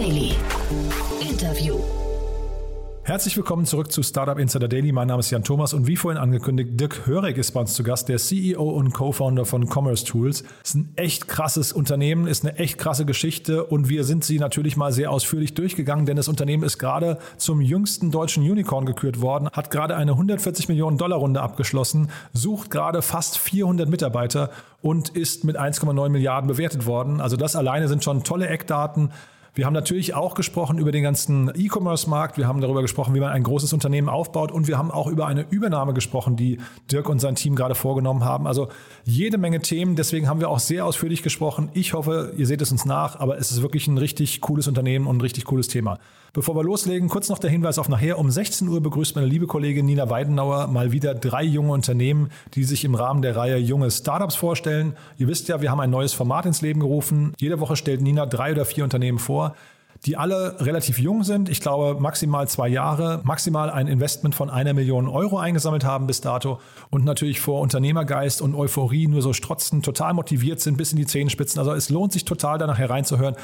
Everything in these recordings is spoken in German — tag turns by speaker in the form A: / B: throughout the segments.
A: Daily. Interview.
B: Herzlich willkommen zurück zu Startup Insider Daily. Mein Name ist Jan Thomas und wie vorhin angekündigt, Dirk Hörig ist bei uns zu Gast, der CEO und Co-Founder von Commerce Tools. Ist ein echt krasses Unternehmen, ist eine echt krasse Geschichte und wir sind sie natürlich mal sehr ausführlich durchgegangen, denn das Unternehmen ist gerade zum jüngsten deutschen Unicorn gekürt worden, hat gerade eine 140 Millionen Dollar Runde abgeschlossen, sucht gerade fast 400 Mitarbeiter und ist mit 1,9 Milliarden bewertet worden. Also das alleine sind schon tolle Eckdaten. Wir haben natürlich auch gesprochen über den ganzen E-Commerce-Markt. Wir haben darüber gesprochen, wie man ein großes Unternehmen aufbaut. Und wir haben auch über eine Übernahme gesprochen, die Dirk und sein Team gerade vorgenommen haben. Also jede Menge Themen. Deswegen haben wir auch sehr ausführlich gesprochen. Ich hoffe, ihr seht es uns nach. Aber es ist wirklich ein richtig cooles Unternehmen und ein richtig cooles Thema. Bevor wir loslegen, kurz noch der Hinweis auf nachher. Um 16 Uhr begrüßt meine liebe Kollegin Nina Weidenauer mal wieder drei junge Unternehmen, die sich im Rahmen der Reihe Junge Startups vorstellen. Ihr wisst ja, wir haben ein neues Format ins Leben gerufen. Jede Woche stellt Nina drei oder vier Unternehmen vor die alle relativ jung sind. Ich glaube, maximal zwei Jahre, maximal ein Investment von einer Million Euro eingesammelt haben bis dato und natürlich vor Unternehmergeist und Euphorie nur so strotzen, total motiviert sind bis in die Zehenspitzen. Also es lohnt sich total, danach hereinzuhören.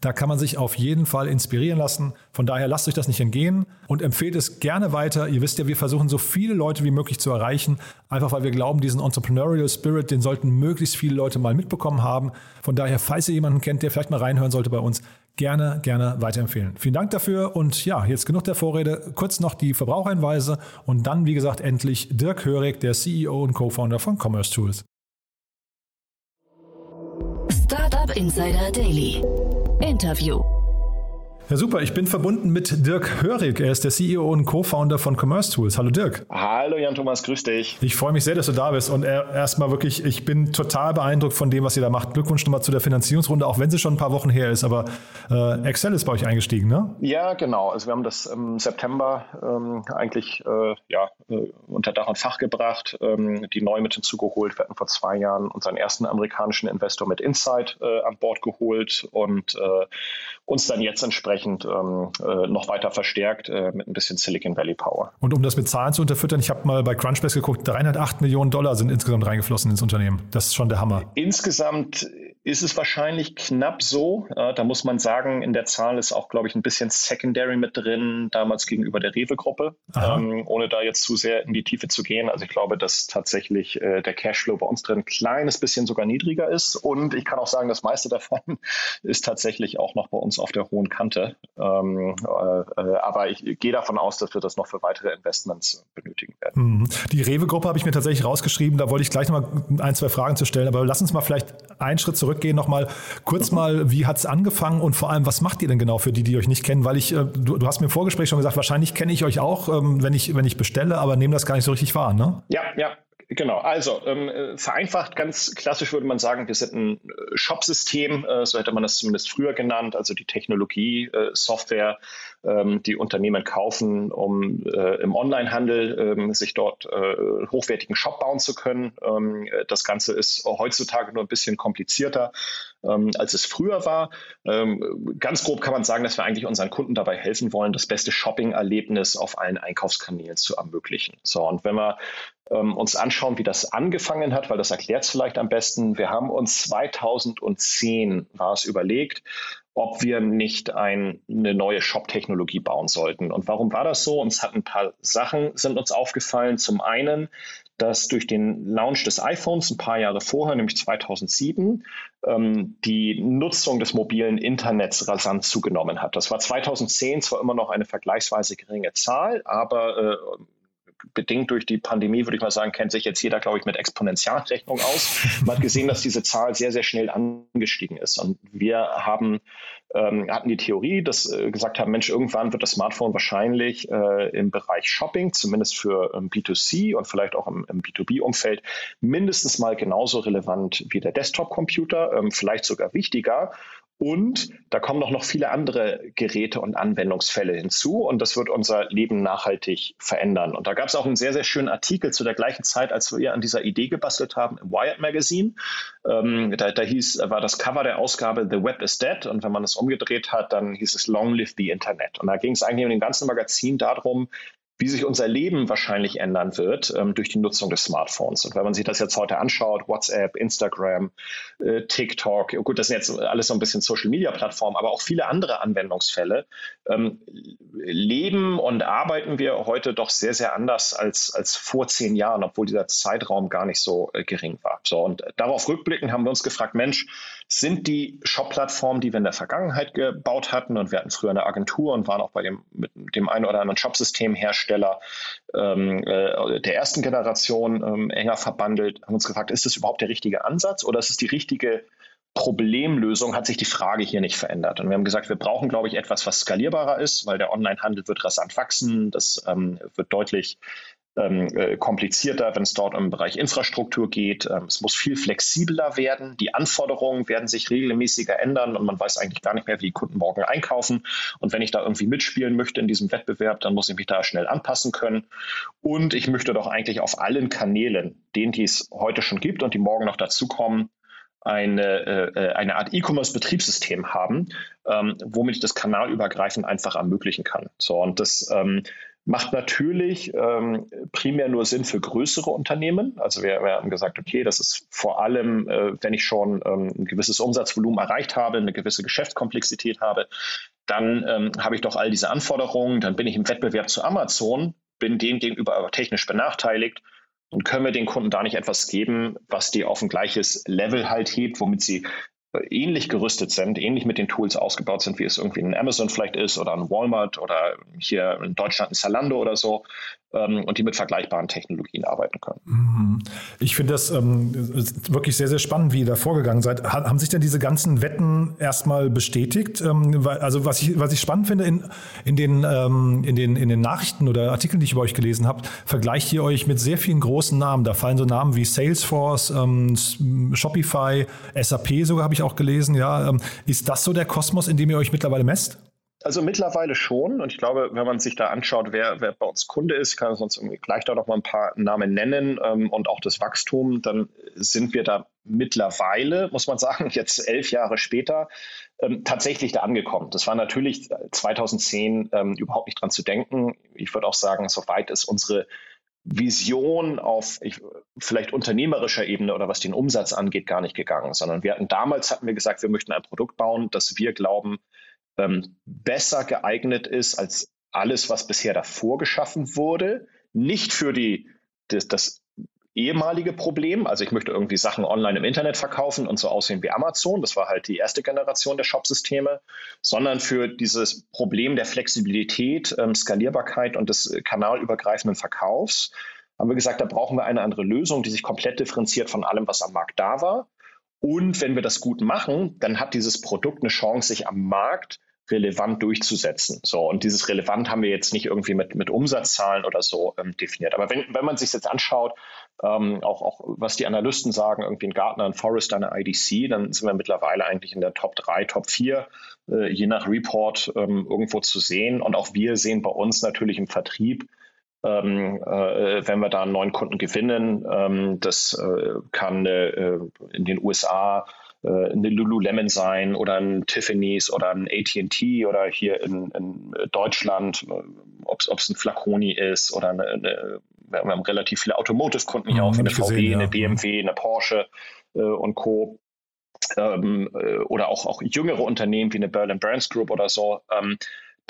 B: Da kann man sich auf jeden Fall inspirieren lassen. Von daher lasst euch das nicht entgehen und empfehlt es gerne weiter. Ihr wisst ja, wir versuchen so viele Leute wie möglich zu erreichen, einfach weil wir glauben, diesen Entrepreneurial Spirit, den sollten möglichst viele Leute mal mitbekommen haben. Von daher, falls ihr jemanden kennt, der vielleicht mal reinhören sollte bei uns, gerne, gerne weiterempfehlen. Vielen Dank dafür und ja, jetzt genug der Vorrede. Kurz noch die Verbraucherhinweise und dann, wie gesagt, endlich Dirk Hörig, der CEO und Co-Founder von Commerce Tools.
A: Startup Insider Daily. Interview.
B: Ja, super. Ich bin verbunden mit Dirk Hörig. Er ist der CEO und Co-Founder von Commerce Tools. Hallo Dirk.
C: Hallo Jan Thomas, grüß dich.
B: Ich freue mich sehr, dass du da bist. Und erstmal wirklich, ich bin total beeindruckt von dem, was ihr da macht. Glückwunsch nochmal zu der Finanzierungsrunde, auch wenn sie schon ein paar Wochen her ist. Aber äh, Excel ist bei euch eingestiegen, ne?
C: Ja, genau. Also wir haben das im September ähm, eigentlich äh, ja, äh, unter Dach und Fach gebracht, ähm, die neu mit hinzugeholt. Wir hatten vor zwei Jahren unseren ersten amerikanischen Investor mit Insight äh, an Bord geholt und äh, uns dann jetzt entsprechend ähm, äh, noch weiter verstärkt äh, mit ein bisschen Silicon Valley Power.
B: Und um das mit Zahlen zu unterfüttern, ich habe mal bei Crunchbase geguckt, 308 Millionen Dollar sind insgesamt reingeflossen ins Unternehmen. Das ist schon der Hammer.
C: Insgesamt ist es wahrscheinlich knapp so. Äh, da muss man sagen, in der Zahl ist auch, glaube ich, ein bisschen Secondary mit drin, damals gegenüber der Rewe-Gruppe, ähm, ohne da jetzt zu sehr in die Tiefe zu gehen. Also ich glaube, dass tatsächlich äh, der Cashflow bei uns drin ein kleines bisschen sogar niedriger ist. Und ich kann auch sagen, das meiste davon ist tatsächlich auch noch bei uns auf der hohen Kante. Ähm, äh, äh aber ich gehe davon aus, dass wir das noch für weitere Investments benötigen werden.
B: Mhm. Die Rewe-Gruppe habe ich mir tatsächlich rausgeschrieben. Da wollte ich gleich noch mal ein, zwei Fragen zu stellen. Aber lass uns mal vielleicht einen Schritt zurück zurückgehen, nochmal kurz mal, wie hat es angefangen und vor allem, was macht ihr denn genau für die, die euch nicht kennen? Weil ich, äh, du, du, hast mir im Vorgespräch schon gesagt, wahrscheinlich kenne ich euch auch, ähm, wenn, ich, wenn ich bestelle, aber nehme das gar nicht so richtig wahr, ne?
C: Ja, ja, Genau, also ähm, äh, vereinfacht, ganz klassisch würde man sagen, wir sind ein äh, Shop-System, äh, so hätte man das zumindest früher genannt, also die Technologie, äh, Software, ähm, die Unternehmen kaufen, um äh, im Onlinehandel ähm, sich dort äh, hochwertigen Shop bauen zu können. Ähm, das Ganze ist heutzutage nur ein bisschen komplizierter, ähm, als es früher war. Ähm, ganz grob kann man sagen, dass wir eigentlich unseren Kunden dabei helfen wollen, das beste Shopping-Erlebnis auf allen Einkaufskanälen zu ermöglichen. So, und wenn wir ähm, uns anschauen, wie das angefangen hat, weil das erklärt es vielleicht am besten. Wir haben uns 2010 war es überlegt, ob wir nicht ein, eine neue Shop-Technologie bauen sollten. Und warum war das so? Uns hat ein paar Sachen sind uns aufgefallen. Zum einen, dass durch den Launch des iPhones ein paar Jahre vorher, nämlich 2007, ähm, die Nutzung des mobilen Internets rasant zugenommen hat. Das war 2010 zwar immer noch eine vergleichsweise geringe Zahl, aber äh, bedingt durch die Pandemie, würde ich mal sagen, kennt sich jetzt jeder, glaube ich, mit Exponentialrechnung aus. Man hat gesehen, dass diese Zahl sehr, sehr schnell angestiegen ist. Und wir haben, ähm, hatten die Theorie, dass äh, gesagt haben, Mensch, irgendwann wird das Smartphone wahrscheinlich äh, im Bereich Shopping, zumindest für ähm, B2C und vielleicht auch im, im B2B-Umfeld, mindestens mal genauso relevant wie der Desktop-Computer, ähm, vielleicht sogar wichtiger. Und da kommen noch, viele andere Geräte und Anwendungsfälle hinzu und das wird unser Leben nachhaltig verändern. Und da gab es auch einen sehr, sehr schönen Artikel zu der gleichen Zeit, als wir an dieser Idee gebastelt haben im Wired Magazine. Ähm, da, da hieß, war das Cover der Ausgabe The Web is Dead und wenn man es umgedreht hat, dann hieß es Long Live the Internet. Und da ging es eigentlich in dem ganzen Magazin darum, wie sich unser Leben wahrscheinlich ändern wird ähm, durch die Nutzung des Smartphones. Und wenn man sich das jetzt heute anschaut, WhatsApp, Instagram, äh, TikTok, gut, das sind jetzt alles so ein bisschen Social-Media-Plattformen, aber auch viele andere Anwendungsfälle, ähm, leben und arbeiten wir heute doch sehr, sehr anders als, als vor zehn Jahren, obwohl dieser Zeitraum gar nicht so äh, gering war. So, und darauf rückblickend haben wir uns gefragt, Mensch, sind die Shop-Plattformen, die wir in der Vergangenheit gebaut hatten, und wir hatten früher eine Agentur und waren auch bei dem, mit dem einen oder anderen Shop-System herstellen, Hersteller ähm, äh, der ersten Generation ähm, enger verbandelt, haben uns gefragt, ist das überhaupt der richtige Ansatz oder ist es die richtige Problemlösung hat sich die Frage hier nicht verändert. Und wir haben gesagt, wir brauchen, glaube ich, etwas, was skalierbarer ist, weil der Onlinehandel wird rasant wachsen. Das ähm, wird deutlich ähm, äh, komplizierter, wenn es dort im Bereich Infrastruktur geht. Ähm, es muss viel flexibler werden. Die Anforderungen werden sich regelmäßiger ändern und man weiß eigentlich gar nicht mehr, wie die Kunden morgen einkaufen. Und wenn ich da irgendwie mitspielen möchte in diesem Wettbewerb, dann muss ich mich da schnell anpassen können. Und ich möchte doch eigentlich auf allen Kanälen, denen die es heute schon gibt und die morgen noch dazukommen, eine, äh, eine Art E-Commerce-Betriebssystem haben, ähm, womit ich das kanalübergreifend einfach ermöglichen kann. So, und das ähm, Macht natürlich ähm, primär nur Sinn für größere Unternehmen. Also wir, wir, haben gesagt, okay, das ist vor allem, äh, wenn ich schon ähm, ein gewisses Umsatzvolumen erreicht habe, eine gewisse Geschäftskomplexität habe, dann ähm, habe ich doch all diese Anforderungen, dann bin ich im Wettbewerb zu Amazon, bin dem gegenüber aber technisch benachteiligt und können wir den Kunden da nicht etwas geben, was die auf ein gleiches Level halt hebt, womit sie ähnlich gerüstet sind, ähnlich mit den Tools ausgebaut sind, wie es irgendwie ein Amazon vielleicht ist oder ein Walmart oder hier in Deutschland ein Zalando oder so, ähm, und die mit vergleichbaren Technologien arbeiten können. Mhm.
B: Ich finde das ähm, wirklich sehr, sehr spannend, wie ihr da vorgegangen seid. Ha haben sich denn diese ganzen Wetten erstmal bestätigt? Ähm, also was ich, was ich spannend finde, in, in, den, ähm, in, den, in den Nachrichten oder Artikeln, die ich über euch gelesen habe, vergleicht ihr euch mit sehr vielen großen Namen. Da fallen so Namen wie Salesforce, ähm, Shopify, SAP sogar habe ich auch gelesen. Ja, ähm, ist das so der Kosmos, in dem ihr euch mittlerweile messt?
C: Also mittlerweile schon. Und ich glaube, wenn man sich da anschaut, wer, wer bei uns Kunde ist, kann uns irgendwie gleich da noch mal ein paar Namen nennen ähm, und auch das Wachstum, dann sind wir da mittlerweile, muss man sagen, jetzt elf Jahre später, ähm, tatsächlich da angekommen. Das war natürlich 2010 ähm, überhaupt nicht dran zu denken. Ich würde auch sagen, soweit ist unsere Vision auf ich, vielleicht unternehmerischer Ebene oder was den Umsatz angeht, gar nicht gegangen, sondern wir hatten damals hatten wir gesagt, wir möchten ein Produkt bauen, das wir glauben, ähm, besser geeignet ist als alles, was bisher davor geschaffen wurde. Nicht für die, das, das ehemalige Problem, also ich möchte irgendwie Sachen online im Internet verkaufen und so aussehen wie Amazon, das war halt die erste Generation der Shopsysteme, sondern für dieses Problem der Flexibilität, ähm, Skalierbarkeit und des kanalübergreifenden Verkaufs haben wir gesagt, da brauchen wir eine andere Lösung, die sich komplett differenziert von allem, was am Markt da war. Und wenn wir das gut machen, dann hat dieses Produkt eine Chance, sich am Markt relevant durchzusetzen. So, und dieses relevant haben wir jetzt nicht irgendwie mit, mit Umsatzzahlen oder so ähm, definiert. Aber wenn, wenn man sich jetzt anschaut, ähm, auch, auch was die Analysten sagen, irgendwie ein Gartner, ein Forrester, eine IDC, dann sind wir mittlerweile eigentlich in der Top 3, Top 4, äh, je nach Report ähm, irgendwo zu sehen. Und auch wir sehen bei uns natürlich im Vertrieb, ähm, äh, wenn wir da einen neuen Kunden gewinnen. Ähm, das äh, kann äh, in den USA eine Lululemon sein oder ein Tiffany's oder ein AT&T oder hier in, in Deutschland, äh, ob es ein Flaconi ist oder eine, eine, wir haben relativ viele Automotive-Kunden hier, auch eine VW, gesehen, ja. eine BMW, eine Porsche äh, und Co. Ähm, äh, oder auch, auch jüngere Unternehmen wie eine Berlin Brands Group oder so. Ähm,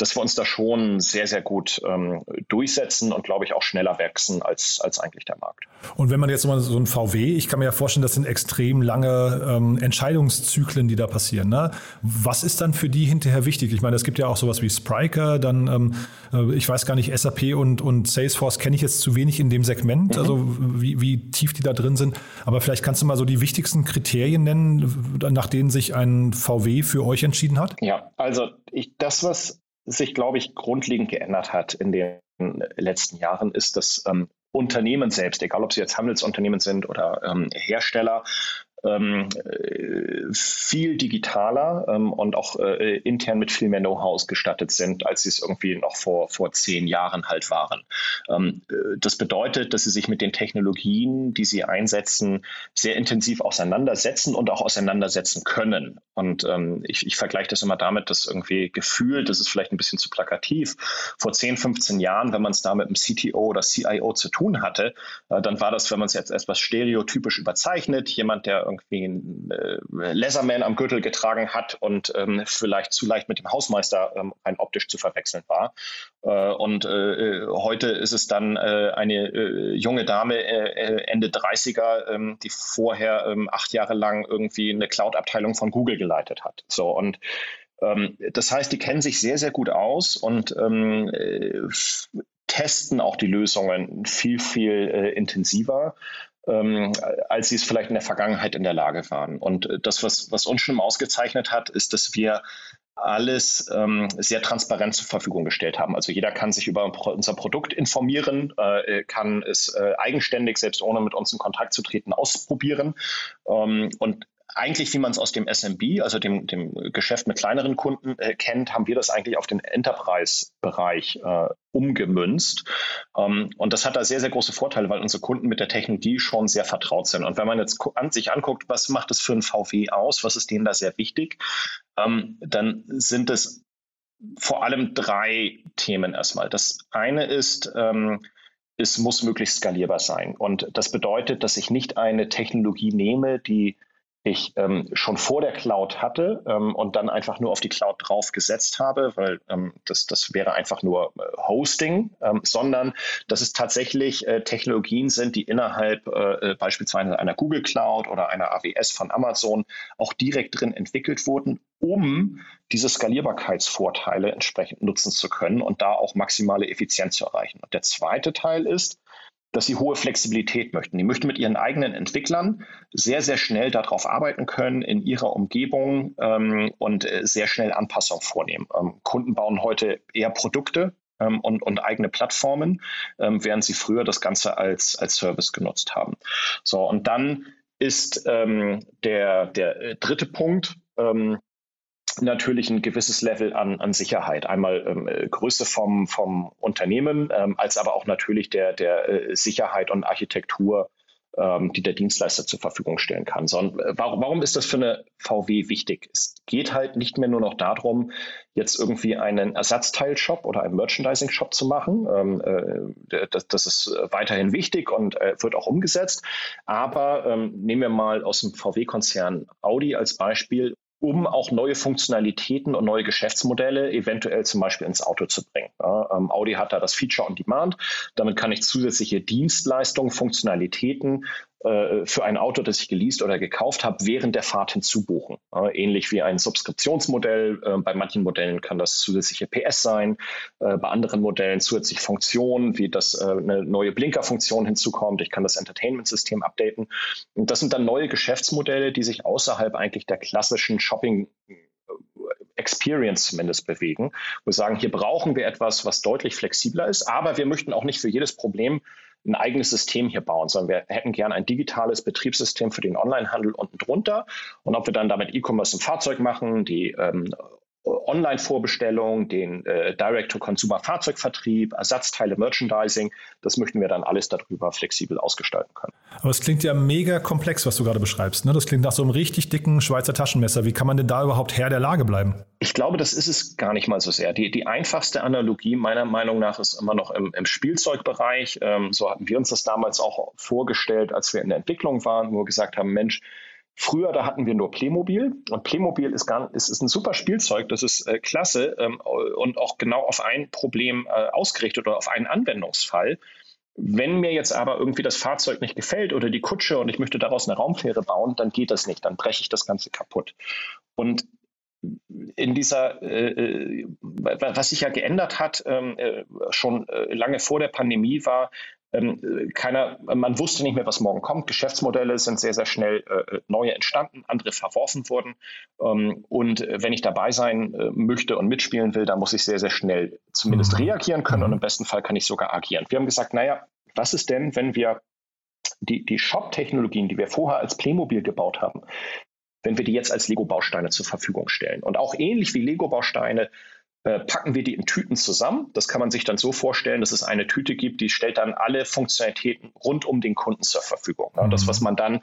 C: dass wir uns da schon sehr, sehr gut ähm, durchsetzen und, glaube ich, auch schneller wachsen als, als eigentlich der Markt.
B: Und wenn man jetzt mal so ein VW, ich kann mir ja vorstellen, das sind extrem lange ähm, Entscheidungszyklen, die da passieren. Ne? Was ist dann für die hinterher wichtig? Ich meine, es gibt ja auch sowas wie Spryker, dann, ähm, äh, ich weiß gar nicht, SAP und, und Salesforce kenne ich jetzt zu wenig in dem Segment, mhm. also wie, wie tief die da drin sind. Aber vielleicht kannst du mal so die wichtigsten Kriterien nennen, nach denen sich ein VW für euch entschieden hat?
C: Ja, also ich, das, was sich, glaube ich, grundlegend geändert hat in den letzten Jahren, ist, dass ähm, Unternehmen selbst, egal ob sie jetzt Handelsunternehmen sind oder ähm, Hersteller, ähm, äh, viel digitaler ähm, und auch äh, intern mit viel mehr Know-how ausgestattet sind, als sie es irgendwie noch vor, vor zehn Jahren halt waren. Ähm, äh, das bedeutet, dass sie sich mit den Technologien, die sie einsetzen, sehr intensiv auseinandersetzen und auch auseinandersetzen können. Und ähm, ich, ich vergleiche das immer damit, dass irgendwie gefühlt, das ist vielleicht ein bisschen zu plakativ, vor 10, 15 Jahren, wenn man es da mit einem CTO oder CIO zu tun hatte, äh, dann war das, wenn man es jetzt etwas stereotypisch überzeichnet, jemand, der irgendwie einen äh, Leatherman am Gürtel getragen hat und ähm, vielleicht zu leicht mit dem Hausmeister ähm, rein optisch zu verwechseln war. Äh, und äh, heute ist es dann äh, eine äh, junge Dame Ende 30er, ähm, die vorher ähm, acht Jahre lang irgendwie eine Cloud-Abteilung von Google geleitet hat. So und ähm, das heißt, die kennen sich sehr, sehr gut aus und testen auch die Lösungen viel, viel äh, intensiver ähm, als sie es vielleicht in der Vergangenheit in der Lage waren. Und äh, das, was, was uns schon ausgezeichnet hat, ist, dass wir alles ähm, sehr transparent zur Verfügung gestellt haben. Also jeder kann sich über unser Produkt informieren, äh, kann es äh, eigenständig, selbst ohne mit uns in Kontakt zu treten, ausprobieren. Ähm, und eigentlich, wie man es aus dem SMB, also dem, dem Geschäft mit kleineren Kunden äh, kennt, haben wir das eigentlich auf den Enterprise-Bereich äh, umgemünzt. Ähm, und das hat da sehr, sehr große Vorteile, weil unsere Kunden mit der Technologie schon sehr vertraut sind. Und wenn man jetzt an, sich anguckt, was macht es für ein VW aus, was ist denen da sehr wichtig, ähm, dann sind es vor allem drei Themen erstmal. Das eine ist, ähm, es muss möglichst skalierbar sein. Und das bedeutet, dass ich nicht eine Technologie nehme, die ich ähm, schon vor der Cloud hatte ähm, und dann einfach nur auf die Cloud draufgesetzt habe, weil ähm, das, das wäre einfach nur äh, Hosting, ähm, sondern dass es tatsächlich äh, Technologien sind, die innerhalb äh, äh beispielsweise einer Google Cloud oder einer AWS von Amazon auch direkt drin entwickelt wurden, um diese Skalierbarkeitsvorteile entsprechend nutzen zu können und da auch maximale Effizienz zu erreichen. Und der zweite Teil ist, dass sie hohe Flexibilität möchten. Die möchten mit ihren eigenen Entwicklern sehr, sehr schnell darauf arbeiten können in ihrer Umgebung ähm, und äh, sehr schnell Anpassungen vornehmen. Ähm, Kunden bauen heute eher Produkte ähm, und, und, eigene Plattformen, ähm, während sie früher das Ganze als, als Service genutzt haben. So, und dann ist ähm, der, der äh, dritte Punkt, ähm, natürlich ein gewisses Level an, an Sicherheit. Einmal ähm, äh, Größe vom, vom Unternehmen, ähm, als aber auch natürlich der, der äh, Sicherheit und Architektur, ähm, die der Dienstleister zur Verfügung stellen kann. Sondern, äh, warum, warum ist das für eine VW wichtig? Es geht halt nicht mehr nur noch darum, jetzt irgendwie einen Ersatzteilshop oder einen Merchandising-Shop zu machen. Ähm, äh, das, das, ist weiterhin wichtig und wird auch umgesetzt. Aber ähm, nehmen wir mal aus dem VW-Konzern Audi als Beispiel um auch neue Funktionalitäten und neue Geschäftsmodelle eventuell zum Beispiel ins Auto zu bringen. Ja, ähm, Audi hat da das Feature on Demand. Damit kann ich zusätzliche Dienstleistungen, Funktionalitäten für ein Auto, das ich geleast oder gekauft habe, während der Fahrt hinzubuchen. ähnlich wie ein Subskriptionsmodell. Äh, bei manchen Modellen kann das zusätzliche PS sein, äh, bei anderen Modellen zusätzliche Funktionen, wie dass eine neue Blinkerfunktion hinzukommt. Ich kann das Entertainment-System updaten. Und das sind dann neue Geschäftsmodelle, die sich außerhalb eigentlich der klassischen Shopping Experience zumindest bewegen. Wir sagen, hier brauchen wir etwas, was deutlich flexibler ist, aber wir möchten auch nicht für jedes Problem ein eigenes System hier bauen, sondern wir hätten gern ein digitales Betriebssystem für den Onlinehandel unten drunter. Und ob wir dann damit E-Commerce im Fahrzeug machen, die ähm, Online-Vorbestellung, den äh, Direct-to-Consumer-Fahrzeugvertrieb, Ersatzteile, Merchandising, das möchten wir dann alles darüber flexibel ausgestalten können.
B: Aber es klingt ja mega komplex, was du gerade beschreibst. Ne? Das klingt nach so einem richtig dicken Schweizer Taschenmesser. Wie kann man denn da überhaupt Herr der Lage bleiben?
C: Ich glaube, das ist es gar nicht mal so sehr. Die, die einfachste Analogie meiner Meinung nach ist immer noch im, im Spielzeugbereich. Ähm, so hatten wir uns das damals auch vorgestellt, als wir in der Entwicklung waren, wo wir gesagt haben, Mensch, Früher, da hatten wir nur Playmobil und Playmobil ist, gar, ist, ist ein super Spielzeug, das ist äh, klasse ähm, und auch genau auf ein Problem äh, ausgerichtet oder auf einen Anwendungsfall. Wenn mir jetzt aber irgendwie das Fahrzeug nicht gefällt oder die Kutsche und ich möchte daraus eine Raumfähre bauen, dann geht das nicht, dann breche ich das Ganze kaputt. Und in dieser, äh, äh was sich ja geändert hat, ähm, äh, schon äh, lange vor der Pandemie, war, keiner, man wusste nicht mehr, was morgen kommt. Geschäftsmodelle sind sehr, sehr schnell äh, neue entstanden, andere verworfen wurden. Ähm, und wenn ich dabei sein äh, möchte und mitspielen will, dann muss ich sehr, sehr schnell zumindest mhm. reagieren können und im besten Fall kann ich sogar agieren. Wir haben gesagt, naja, was ist denn, wenn wir die, die Shop-Technologien, die wir vorher als Playmobil gebaut haben, wenn wir die jetzt als Lego-Bausteine zur Verfügung stellen. Und auch ähnlich wie Lego-Bausteine äh, packen wir die in Tüten zusammen. Das kann man sich dann so vorstellen, dass es eine Tüte gibt, die stellt dann alle Funktionalitäten rund um den Kunden zur Verfügung. Mhm. Das, was man dann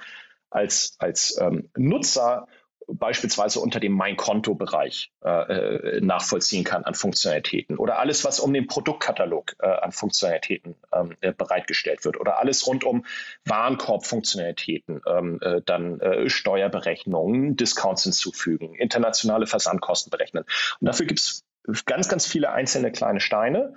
C: als, als ähm, Nutzer beispielsweise unter dem Mein-Konto-Bereich äh, äh, nachvollziehen kann an Funktionalitäten oder alles, was um den Produktkatalog äh, an Funktionalitäten ähm, äh, bereitgestellt wird oder alles rund um Warenkorb-Funktionalitäten, ähm, äh, dann äh, Steuerberechnungen, Discounts hinzufügen, internationale Versandkosten berechnen. Und dafür gibt es ganz, ganz viele einzelne kleine Steine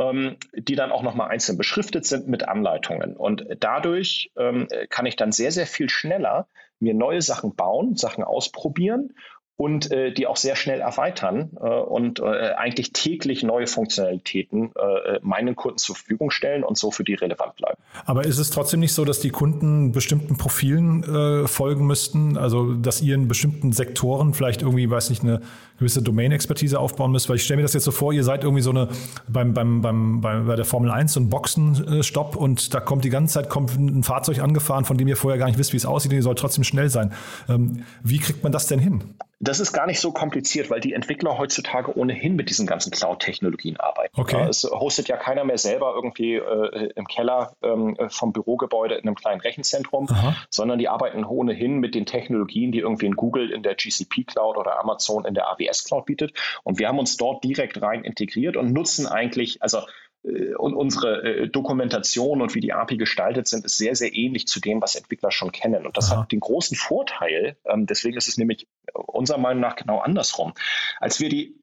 C: ähm, die dann auch nochmal einzeln beschriftet sind mit Anleitungen. Und dadurch ähm, kann ich dann sehr, sehr viel schneller mir neue Sachen bauen, Sachen ausprobieren und äh, die auch sehr schnell erweitern äh, und äh, eigentlich täglich neue Funktionalitäten äh, meinen Kunden zur Verfügung stellen und so für die relevant bleiben.
B: Aber ist es trotzdem nicht so, dass die Kunden bestimmten Profilen äh, folgen müssten? Also, dass ihr in bestimmten Sektoren vielleicht irgendwie, weiß nicht, eine gewisse Domain-Expertise aufbauen müsst? Weil ich stelle mir das jetzt so vor, ihr seid irgendwie so eine beim, beim, beim, beim bei der Formel 1 so ein Boxenstopp und da kommt die ganze Zeit kommt ein Fahrzeug angefahren, von dem ihr vorher gar nicht wisst, wie es aussieht, und ihr soll trotzdem schnell sein. Ähm, wie kriegt man das denn hin?
C: Das ist gar nicht so kompliziert, weil die Entwickler heutzutage ohnehin mit diesen ganzen Cloud-Technologien arbeiten.
B: Okay.
C: Es hostet ja keiner mehr selber irgendwie äh, im Keller ähm, vom Bürogebäude in einem kleinen Rechenzentrum, Aha. sondern die arbeiten ohnehin mit den Technologien, die irgendwie in Google in der GCP Cloud oder Amazon in der AWS Cloud bietet. Und wir haben uns dort direkt rein integriert und nutzen eigentlich, also und unsere äh, Dokumentation und wie die API gestaltet sind, ist sehr, sehr ähnlich zu dem, was Entwickler schon kennen. Und das Aha. hat den großen Vorteil, ähm, deswegen ist es nämlich unserer Meinung nach genau andersrum. Als wir die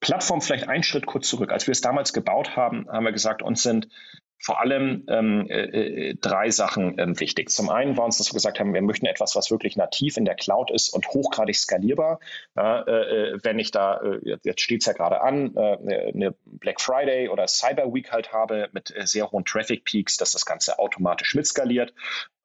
C: Plattform vielleicht einen Schritt kurz zurück, als wir es damals gebaut haben, haben wir gesagt, uns sind vor allem ähm, äh, äh, drei Sachen ähm, wichtig. Zum einen war uns, dass wir gesagt haben, wir möchten etwas, was wirklich nativ in der Cloud ist und hochgradig skalierbar. Äh, äh wenn ich da, äh, jetzt steht es ja gerade an, äh, eine Black Friday oder Cyber Week halt habe mit sehr hohen Traffic Peaks, dass das Ganze automatisch mitskaliert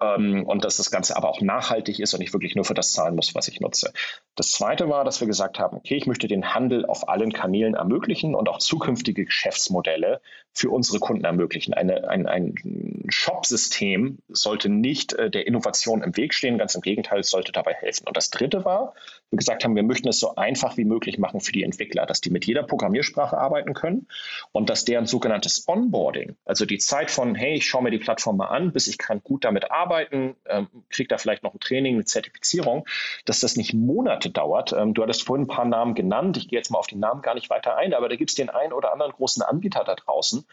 C: ähm, und dass das Ganze aber auch nachhaltig ist und ich wirklich nur für das zahlen muss, was ich nutze. Das zweite war, dass wir gesagt haben, okay, ich möchte den Handel auf allen Kanälen ermöglichen und auch zukünftige Geschäftsmodelle für unsere Kunden ermöglichen. Eine, ein, ein Shop-System sollte nicht äh, der Innovation im Weg stehen, ganz im Gegenteil, es sollte dabei helfen. Und das dritte war, wir gesagt haben, wir möchten es so einfach wie möglich machen für die Entwickler, dass die mit jeder Programmiersprache arbeiten können und dass deren sogenanntes Onboarding, also die Zeit von, hey, ich schaue mir die Plattform mal an, bis ich kann gut damit arbeiten, ähm, kriege da vielleicht noch ein Training, eine Zertifizierung, dass das nicht Monate dauert. Ähm, du hattest vorhin ein paar Namen genannt, ich gehe jetzt mal auf die Namen gar nicht weiter ein, aber da gibt es den einen oder anderen großen Anbieter da draußen,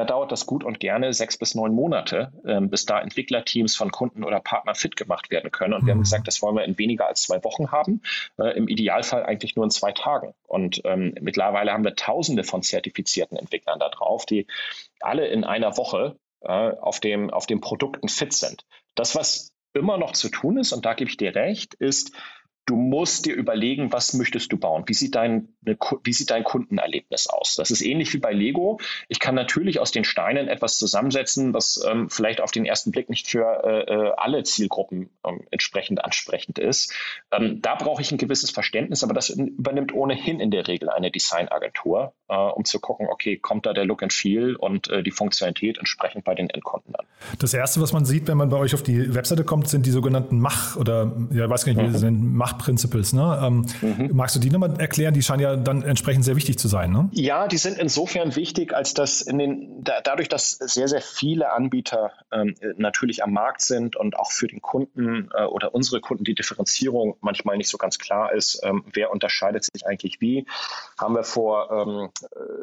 C: da dauert das gut und gerne sechs bis neun Monate, ähm, bis da Entwicklerteams von Kunden oder Partnern fit gemacht werden können. Und wir haben mhm. gesagt, das wollen wir in weniger als zwei Wochen haben, äh, im Idealfall eigentlich nur in zwei Tagen. Und ähm, mittlerweile haben wir Tausende von zertifizierten Entwicklern da drauf, die alle in einer Woche äh, auf, dem, auf den Produkten fit sind. Das, was immer noch zu tun ist, und da gebe ich dir recht, ist, du musst dir überlegen, was möchtest du bauen? Wie sieht dein, wie sieht dein Kundenerlebnis aus? Das ist ähnlich wie bei Lego. Ich kann natürlich aus den Steinen etwas zusammensetzen, was ähm, vielleicht auf den ersten Blick nicht für äh, äh alle Zielgruppen ähm, entsprechend ansprechend ist. Ähm, da brauche ich ein gewisses Verständnis, aber das übernimmt ohnehin in der Regel eine Designagentur, äh, um zu gucken, okay, kommt da der Look and Feel und äh, die Funktionalität entsprechend bei den Endkunden an.
B: Das erste, was man sieht, wenn man bei euch auf die Webseite kommt, sind die sogenannten Mach oder ja, ich weiß gar nicht, wie mhm. sie sind, Mach Principles. Ne? Ähm, mhm. Magst du die nochmal erklären? Die scheinen ja dann entsprechend sehr wichtig zu sein. Ne?
C: Ja, die sind insofern wichtig, als dass in den, da, dadurch, dass sehr, sehr viele Anbieter ähm, natürlich am Markt sind und auch für den Kunden äh, oder unsere Kunden die Differenzierung manchmal nicht so ganz klar ist, ähm, wer unterscheidet sich eigentlich wie, haben wir vor ähm,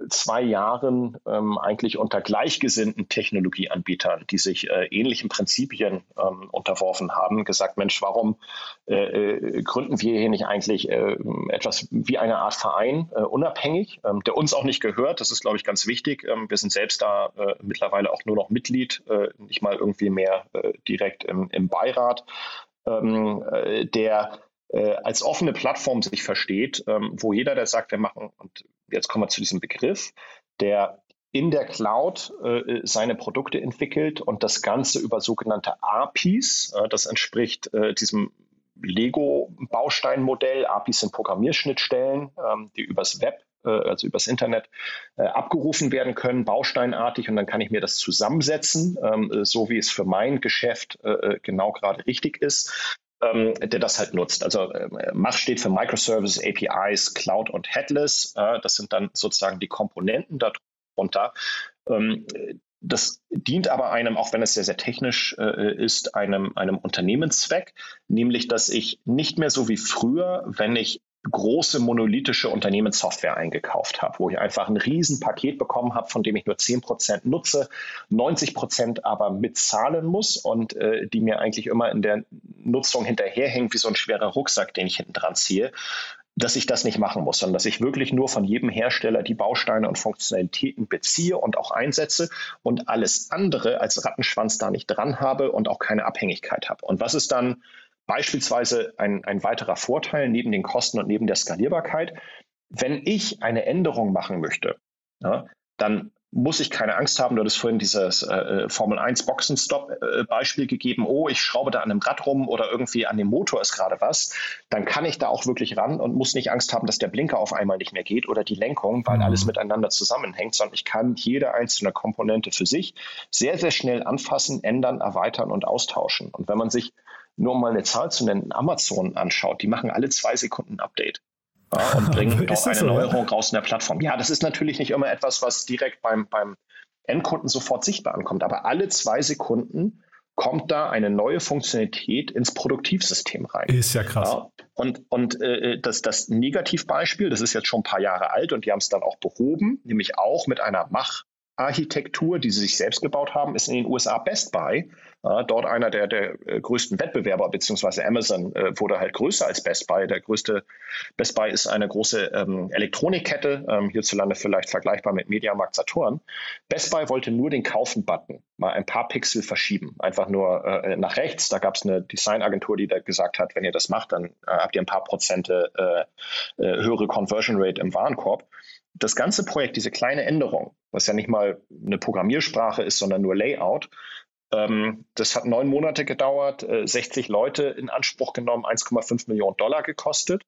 C: zwei Jahren ähm, eigentlich unter gleichgesinnten Technologieanbietern, die sich äh, ähnlichen Prinzipien ähm, unterworfen haben, gesagt, Mensch, warum äh, äh gründen wir hier nicht eigentlich äh, etwas wie eine Art Verein, äh, unabhängig, ähm, der uns auch nicht gehört. Das ist, glaube ich, ganz wichtig. Ähm, wir sind selbst da äh, mittlerweile auch nur noch Mitglied, äh, nicht mal irgendwie mehr äh, direkt im, im Beirat, ähm, äh, der als offene Plattform sich versteht, ähm, wo jeder, der sagt, wir machen, und jetzt kommen wir zu diesem Begriff, der in der Cloud äh, seine Produkte entwickelt und das Ganze über sogenannte APIs, äh, das entspricht äh, diesem Lego-Bausteinmodell. APIs sind Programmierschnittstellen, ähm, die übers Web äh, also übers Internet, äh, abgerufen werden können, bausteinartig, und dann kann ich mir das zusammensetzen, ähm, so wie es für mein Geschäft äh, genau gerade richtig ist. Ähm, der das halt nutzt. Also äh, Mach steht für Microservices, APIs, Cloud und Headless. Das sind dann sozusagen die Komponenten darunter. Das dient aber einem, auch wenn es sehr, sehr technisch äh, ist, einem, einem Unternehmenszweck, nämlich dass ich nicht mehr so wie früher, wenn ich große monolithische Unternehmenssoftware eingekauft habe, wo ich einfach ein Riesenpaket bekommen habe, von dem ich nur 10% nutze, 90% aber mitzahlen muss und äh, die mir eigentlich immer in der Nutzung hinterherhängen wie so ein schwerer Rucksack, den ich hinten dran ziehe dass ich das nicht machen muss, sondern dass ich wirklich nur von jedem Hersteller die Bausteine und Funktionalitäten beziehe und auch einsetze und alles andere als Rattenschwanz da nicht dran habe und auch keine Abhängigkeit habe. Und was ist dann beispielsweise ein, ein weiterer Vorteil neben den Kosten und neben der Skalierbarkeit? Wenn ich eine Änderung machen möchte, ja, dann muss ich keine Angst haben. Du hattest vorhin dieses äh, äh Formel 1 Boxenstopp-Beispiel äh, gegeben. Oh, ich schraube da an einem Rad rum oder irgendwie an dem Motor ist gerade was. Dann kann ich da auch wirklich ran und muss nicht Angst haben, dass der Blinker auf einmal nicht mehr geht oder die Lenkung, weil mhm. alles miteinander zusammenhängt, sondern ich kann jede einzelne Komponente für sich sehr, sehr schnell anfassen, ändern, erweitern und austauschen. Und wenn man sich nur um mal eine Zahl zu nennen, Amazon anschaut, die machen alle zwei Sekunden ein Update ja, und bringen dort eine so, Neuerung raus in der Plattform. Ja, das ist natürlich nicht immer etwas, was direkt beim, beim Endkunden sofort sichtbar ankommt, aber alle zwei Sekunden kommt da eine neue Funktionalität ins Produktivsystem rein.
B: Ist ja krass. Ja,
C: und und äh, das, das Negativbeispiel, das ist jetzt schon ein paar Jahre alt und die haben es dann auch behoben, nämlich auch mit einer Mach- Architektur, die sie sich selbst gebaut haben, ist in den USA Best Buy. Äh, dort einer der, der äh, größten Wettbewerber, beziehungsweise Amazon äh, wurde halt größer als Best Buy. Der größte Best Buy ist eine große ähm, Elektronikkette, ähm, hierzulande vielleicht vergleichbar mit Mediamarkt Saturn. Best Buy wollte nur den Kaufen-Button mal ein paar Pixel verschieben, einfach nur äh, nach rechts. Da gab es eine Designagentur, die da gesagt hat, wenn ihr das macht, dann äh, habt ihr ein paar Prozente äh, höhere Conversion Rate im Warenkorb das ganze Projekt, diese kleine Änderung, was ja nicht mal eine Programmiersprache ist, sondern nur Layout, ähm, das hat neun Monate gedauert, äh, 60 Leute in Anspruch genommen, 1,5 Millionen Dollar gekostet.